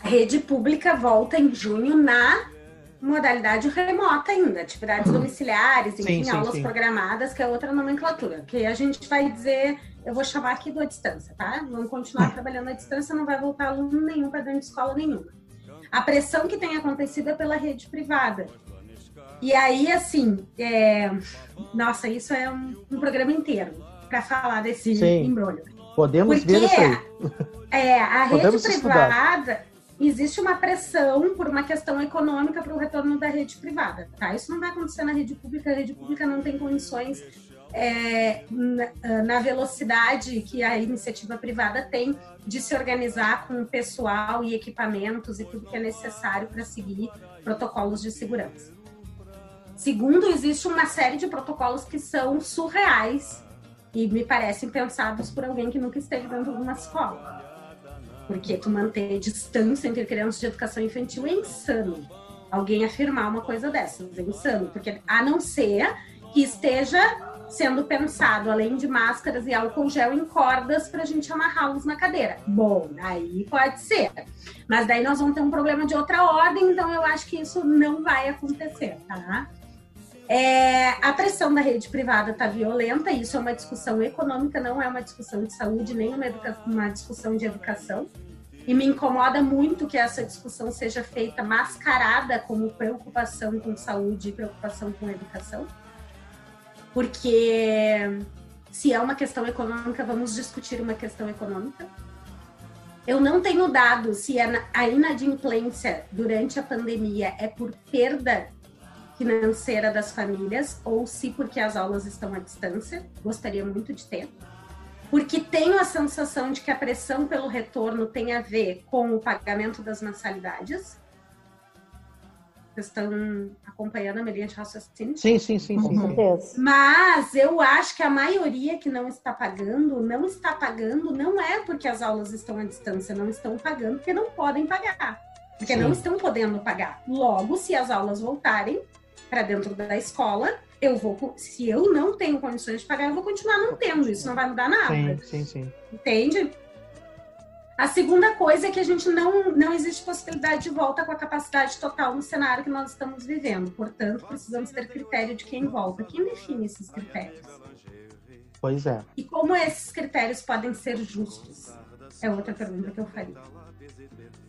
A rede pública volta em junho na modalidade remota ainda, atividades uhum. domiciliares, enfim, sim, sim, aulas sim. programadas, que é outra nomenclatura, que a gente vai dizer, eu vou chamar aqui do à distância, tá? Vamos continuar trabalhando à distância, não vai voltar aluno nenhum para dentro de escola nenhuma. A pressão que tem acontecido é pela rede privada. E aí, assim, é... nossa, isso é um, um programa inteiro para falar desse Sim. embrulho. Podemos Porque, ver isso aí. É, a rede privada, estudar. existe uma pressão por uma questão econômica para o retorno da rede privada, tá? Isso não vai acontecer na rede pública, a rede pública não tem condições é, na, na, velocidade que a iniciativa privada tem de se organizar com pessoal e equipamentos e tudo que é necessário para seguir protocolos de segurança. Segundo, existe uma série de protocolos que são surreais e me parecem pensados por alguém que nunca esteve dentro de uma escola. Porque tu manter distância entre crianças de educação infantil é insano. Alguém afirmar uma coisa dessas é insano. Porque a não ser que esteja sendo pensado, além de máscaras e álcool gel, em cordas para a gente amarrá-los na cadeira. Bom, aí pode ser. Mas daí nós vamos ter um problema de outra ordem, então eu acho que isso não vai acontecer, tá? É, a pressão da rede privada está violenta, isso é uma discussão econômica, não é uma discussão de saúde, nem uma, uma discussão de educação. E me incomoda muito que essa discussão seja feita mascarada como preocupação com saúde e preocupação com educação. Porque se é uma questão econômica, vamos discutir uma questão econômica. Eu não tenho dados se a inadimplência durante a pandemia é por perda financeira das famílias ou se porque as aulas estão à distância. Gostaria muito de ter porque tenho a sensação de que a pressão pelo retorno tem a ver com o pagamento das mensalidades. Vocês estão acompanhando a minha linha de raciocínio? Sim, sim, sim. sim, uhum. sim. Mas eu acho que a maioria que não está pagando, não está pagando, não é porque as aulas estão à distância, não estão pagando porque não podem pagar. Porque sim. não estão podendo pagar. Logo, se as aulas voltarem para dentro da escola, eu vou, se eu não tenho condições de pagar, eu vou continuar não tendo, isso não vai mudar nada. Sim, sim, sim. Entende? A segunda coisa é que a gente não, não existe possibilidade de volta com a capacidade total no cenário que nós estamos vivendo. Portanto, precisamos ter critério de quem volta. Quem define esses critérios? Pois é. E como esses critérios podem ser justos? É outra pergunta que eu faria.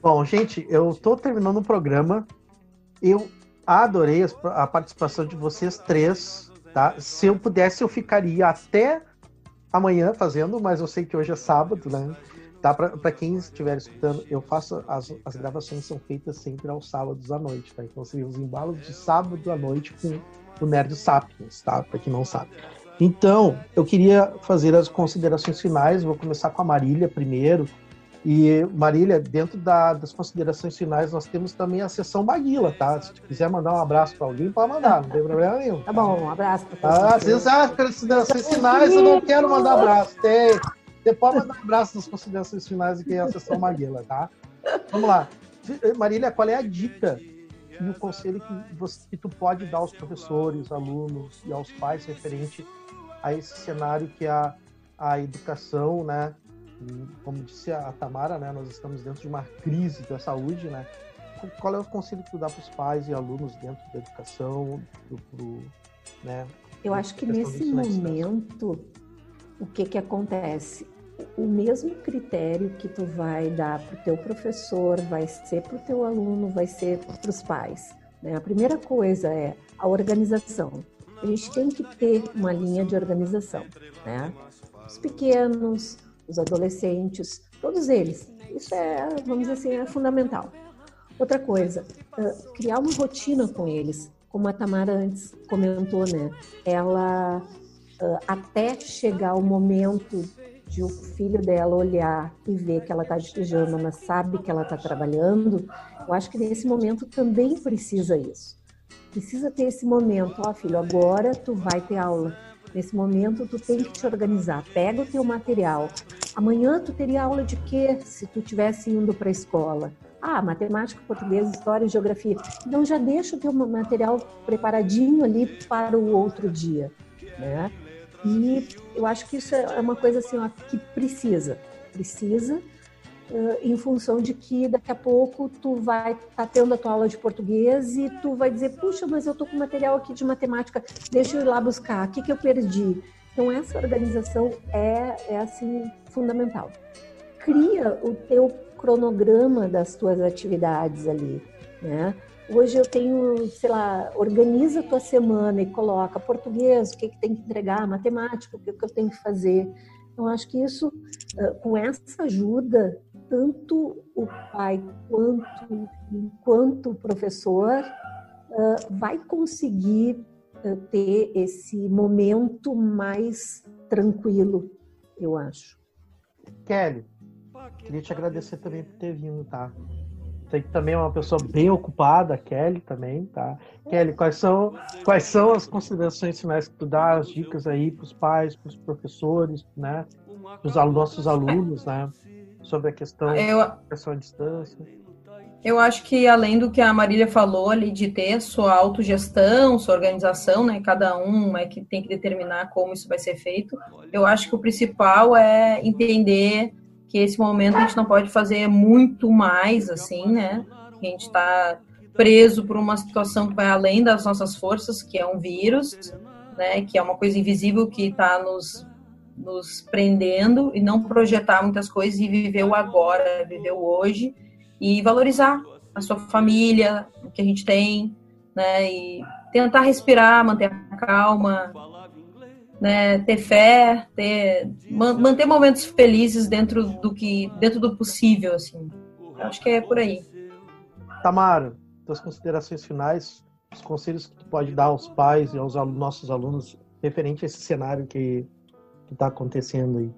Bom, gente, eu estou terminando o programa. Eu adorei a participação de vocês três. Tá? Se eu pudesse, eu ficaria até amanhã fazendo, mas eu sei que hoje é sábado, né? Tá? Para quem estiver escutando, eu faço as, as gravações são feitas sempre aos sábados à noite, tá? Então seria os embalos de sábado à noite com o Nerd Sapiens, tá? Para quem não sabe. Então, eu queria fazer as considerações finais. Vou começar com a Marília primeiro. E, Marília, dentro da, das considerações finais, nós temos também a sessão Maguila, tá? Se quiser mandar um abraço para alguém, pode mandar, não tem problema nenhum. Tá bom, um abraço para todos. Ah, vocês acham que considerações finais eu não quero mandar abraço. Tem. Você pode mandar um abraço nas considerações finais que é a sessão Maguila, tá? Vamos lá. Marília, qual é a dica e o conselho que, você, que tu pode dar aos professores, alunos e aos pais referente a esse cenário que é a, a educação, né? E, como disse a Tamara, né, nós estamos dentro de uma crise da saúde, né? Qual é o conselho que tu dá para os pais e alunos dentro da educação, pro, pro, né? Eu acho que nesse momento, o que que acontece? O mesmo critério que tu vai dar para o teu professor, vai ser para o teu aluno, vai ser para os pais. Né? A primeira coisa é a organização. A gente tem que ter uma linha de organização, né? Os pequenos, os adolescentes, todos eles. Isso é, vamos dizer assim, é fundamental. Outra coisa, criar uma rotina com eles, como a Tamara antes comentou, né? Ela, até chegar o momento de o filho dela olhar e ver que ela está de pijama, mas sabe que ela está trabalhando, eu acho que nesse momento também precisa isso. Precisa ter esse momento, ó oh, filho, agora tu vai ter aula Nesse momento, tu tem que te organizar. Pega o teu material. Amanhã tu teria aula de quê se tu tivesse indo para a escola? Ah, matemática, português, história, geografia. Então já deixa o teu material preparadinho ali para o outro dia, né? E eu acho que isso é uma coisa assim ó, que precisa, precisa uh, em função de que daqui a pouco tu vai estar tá tendo a tua aula de português e tu vai dizer, puxa, mas eu tô com material aqui de matemática, deixa eu ir lá buscar, o que, que eu perdi? Então essa organização é, é assim fundamental. Cria o teu cronograma das tuas atividades ali, né? Hoje eu tenho, sei lá, organiza a tua semana e coloca português, o que, que tem que entregar, matemática, o que, que eu tenho que fazer. Então, acho que isso, com essa ajuda, tanto o pai quanto enquanto professor uh, vai conseguir ter esse momento mais tranquilo, eu acho. Kelly, queria te agradecer também por ter vindo, tá? Que também é uma pessoa bem ocupada, Kelly também, tá? Kelly, quais são, quais são as considerações finais que tu dá, as dicas aí para os pais, para os professores, né? Para os nossos alunos, né? sobre a questão eu, da à distância? Eu acho que além do que a Marília falou ali de ter sua autogestão, sua organização, né? Cada um é que tem que determinar como isso vai ser feito. Eu acho que o principal é entender que esse momento a gente não pode fazer muito mais, assim, né? A gente está preso por uma situação que vai além das nossas forças, que é um vírus, né, que é uma coisa invisível que está nos, nos prendendo e não projetar muitas coisas e viver o agora, viver o hoje e valorizar a sua família, o que a gente tem, né, e tentar respirar, manter a calma, né, ter fé, ter manter momentos felizes dentro do que dentro do possível, assim. Acho que é por aí. Tamara, tuas considerações finais, os conselhos que tu pode dar aos pais e aos nossos alunos referente a esse cenário que está acontecendo aí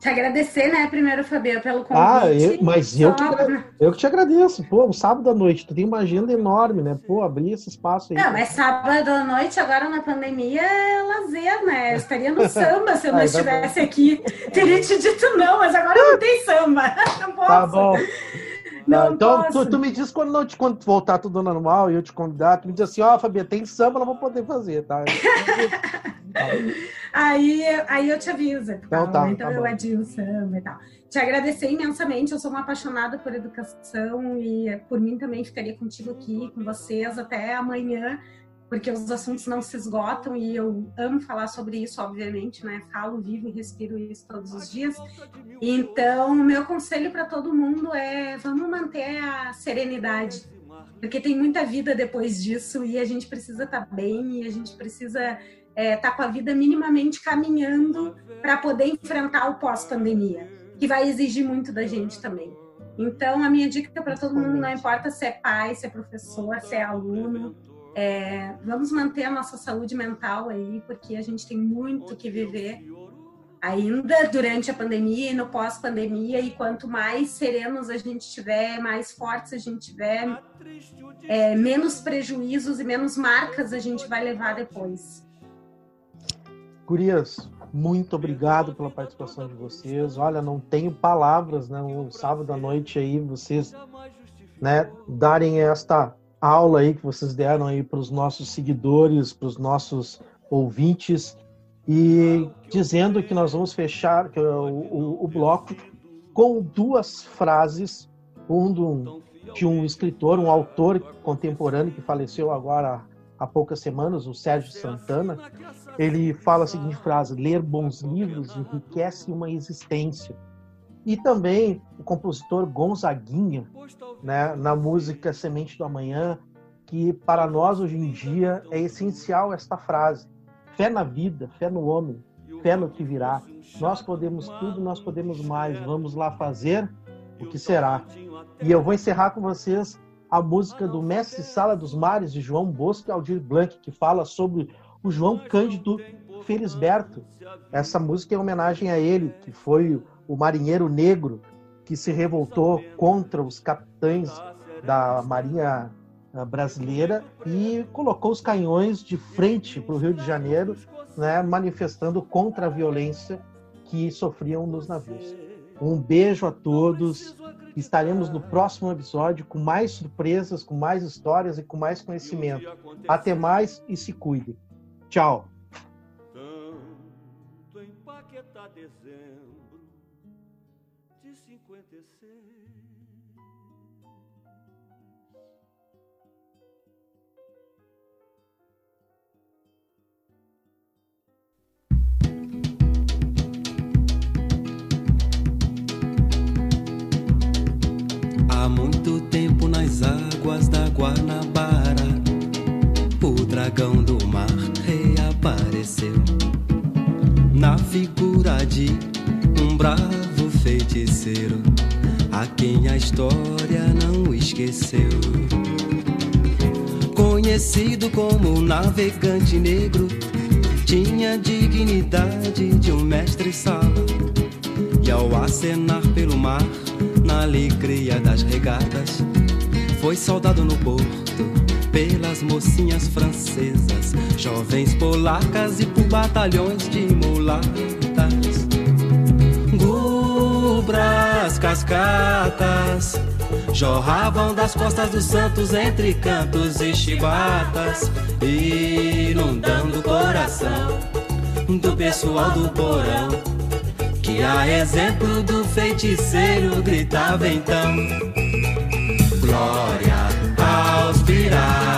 te agradecer, né, primeiro, Fabiano, pelo convite. Ah, eu, mas eu que, eu que te agradeço. Pô, um sábado à noite, tu tem uma agenda enorme, né? Pô, abrir esse espaço aí. Não, mas sábado à noite, agora na pandemia, é lazer, né? Eu estaria no samba se eu não estivesse aqui. Teria te dito não, mas agora não tem samba. Não posso. Tá bom. Não, então, tu, tu, me diz quando, não, quando voltar tudo normal e eu te convidar, tu me diz assim, ó, oh, Fabia, tem samba, não vou poder fazer, tá? aí, aí eu te aviso. Então, tá, então tá eu adio o samba e tal. Te agradecer imensamente, eu sou uma apaixonada por educação e por mim também ficaria contigo aqui, com vocês, até amanhã, porque os assuntos não se esgotam e eu amo falar sobre isso, obviamente, né? Falo, vivo e respiro isso todos os dias. Então, meu conselho para todo mundo é vamos manter a serenidade, porque tem muita vida depois disso e a gente precisa estar tá bem e a gente precisa é, tá com a vida minimamente caminhando para poder enfrentar o pós-pandemia, que vai exigir muito da gente também. Então, a minha dica para todo mundo, não importa se é pai, se é professor, se é aluno, é, vamos manter a nossa saúde mental aí, porque a gente tem muito que viver ainda durante a pandemia e no pós-pandemia, e quanto mais serenos a gente tiver, mais fortes a gente tiver, é, menos prejuízos e menos marcas a gente vai levar depois. Gurias, muito obrigado pela participação de vocês. Olha, não tenho palavras, né? O sábado à noite aí, vocês né, darem esta aula aí que vocês deram aí para os nossos seguidores, para os nossos ouvintes e dizendo que nós vamos fechar o, o, o bloco com duas frases, um do, de um escritor, um autor contemporâneo que faleceu agora há poucas semanas, o Sérgio Santana. Ele fala a seguinte frase: ler bons livros enriquece uma existência. E também o compositor Gonzaguinha, né, na música Semente do Amanhã, que para nós hoje em dia é essencial esta frase: fé na vida, fé no homem, fé no que virá. Nós podemos tudo, nós podemos mais. Vamos lá fazer o que será. E eu vou encerrar com vocês a música do Mestre Sala dos Mares de João Bosco e Aldir Blanc, que fala sobre o João Cândido Felisberto. Essa música é homenagem a ele, que foi o marinheiro negro que se revoltou contra os capitães da Marinha eh, brasileira e colocou os canhões de frente para o Rio de Janeiro, né, manifestando contra a violência que sofriam nos navios. Um beijo a todos. Estaremos no próximo episódio com mais surpresas, com mais histórias e com mais conhecimento. Até mais e se cuidem. Tchau. Há muito tempo nas águas da Guanabara, o dragão do mar reapareceu na figura de um bravo feiticeiro, a quem a história não esqueceu. Conhecido como navegante negro, tinha dignidade de um mestre-sala, e ao acenar pelo mar na alegria das regatas. Foi soldado no porto pelas mocinhas francesas, jovens polacas e por batalhões de mulatas. Gubras, cascatas, jorravam das costas dos santos entre cantos e chibatas, inundando o coração do pessoal do porão que a exemplo do feiticeiro gritava então: mas faz muito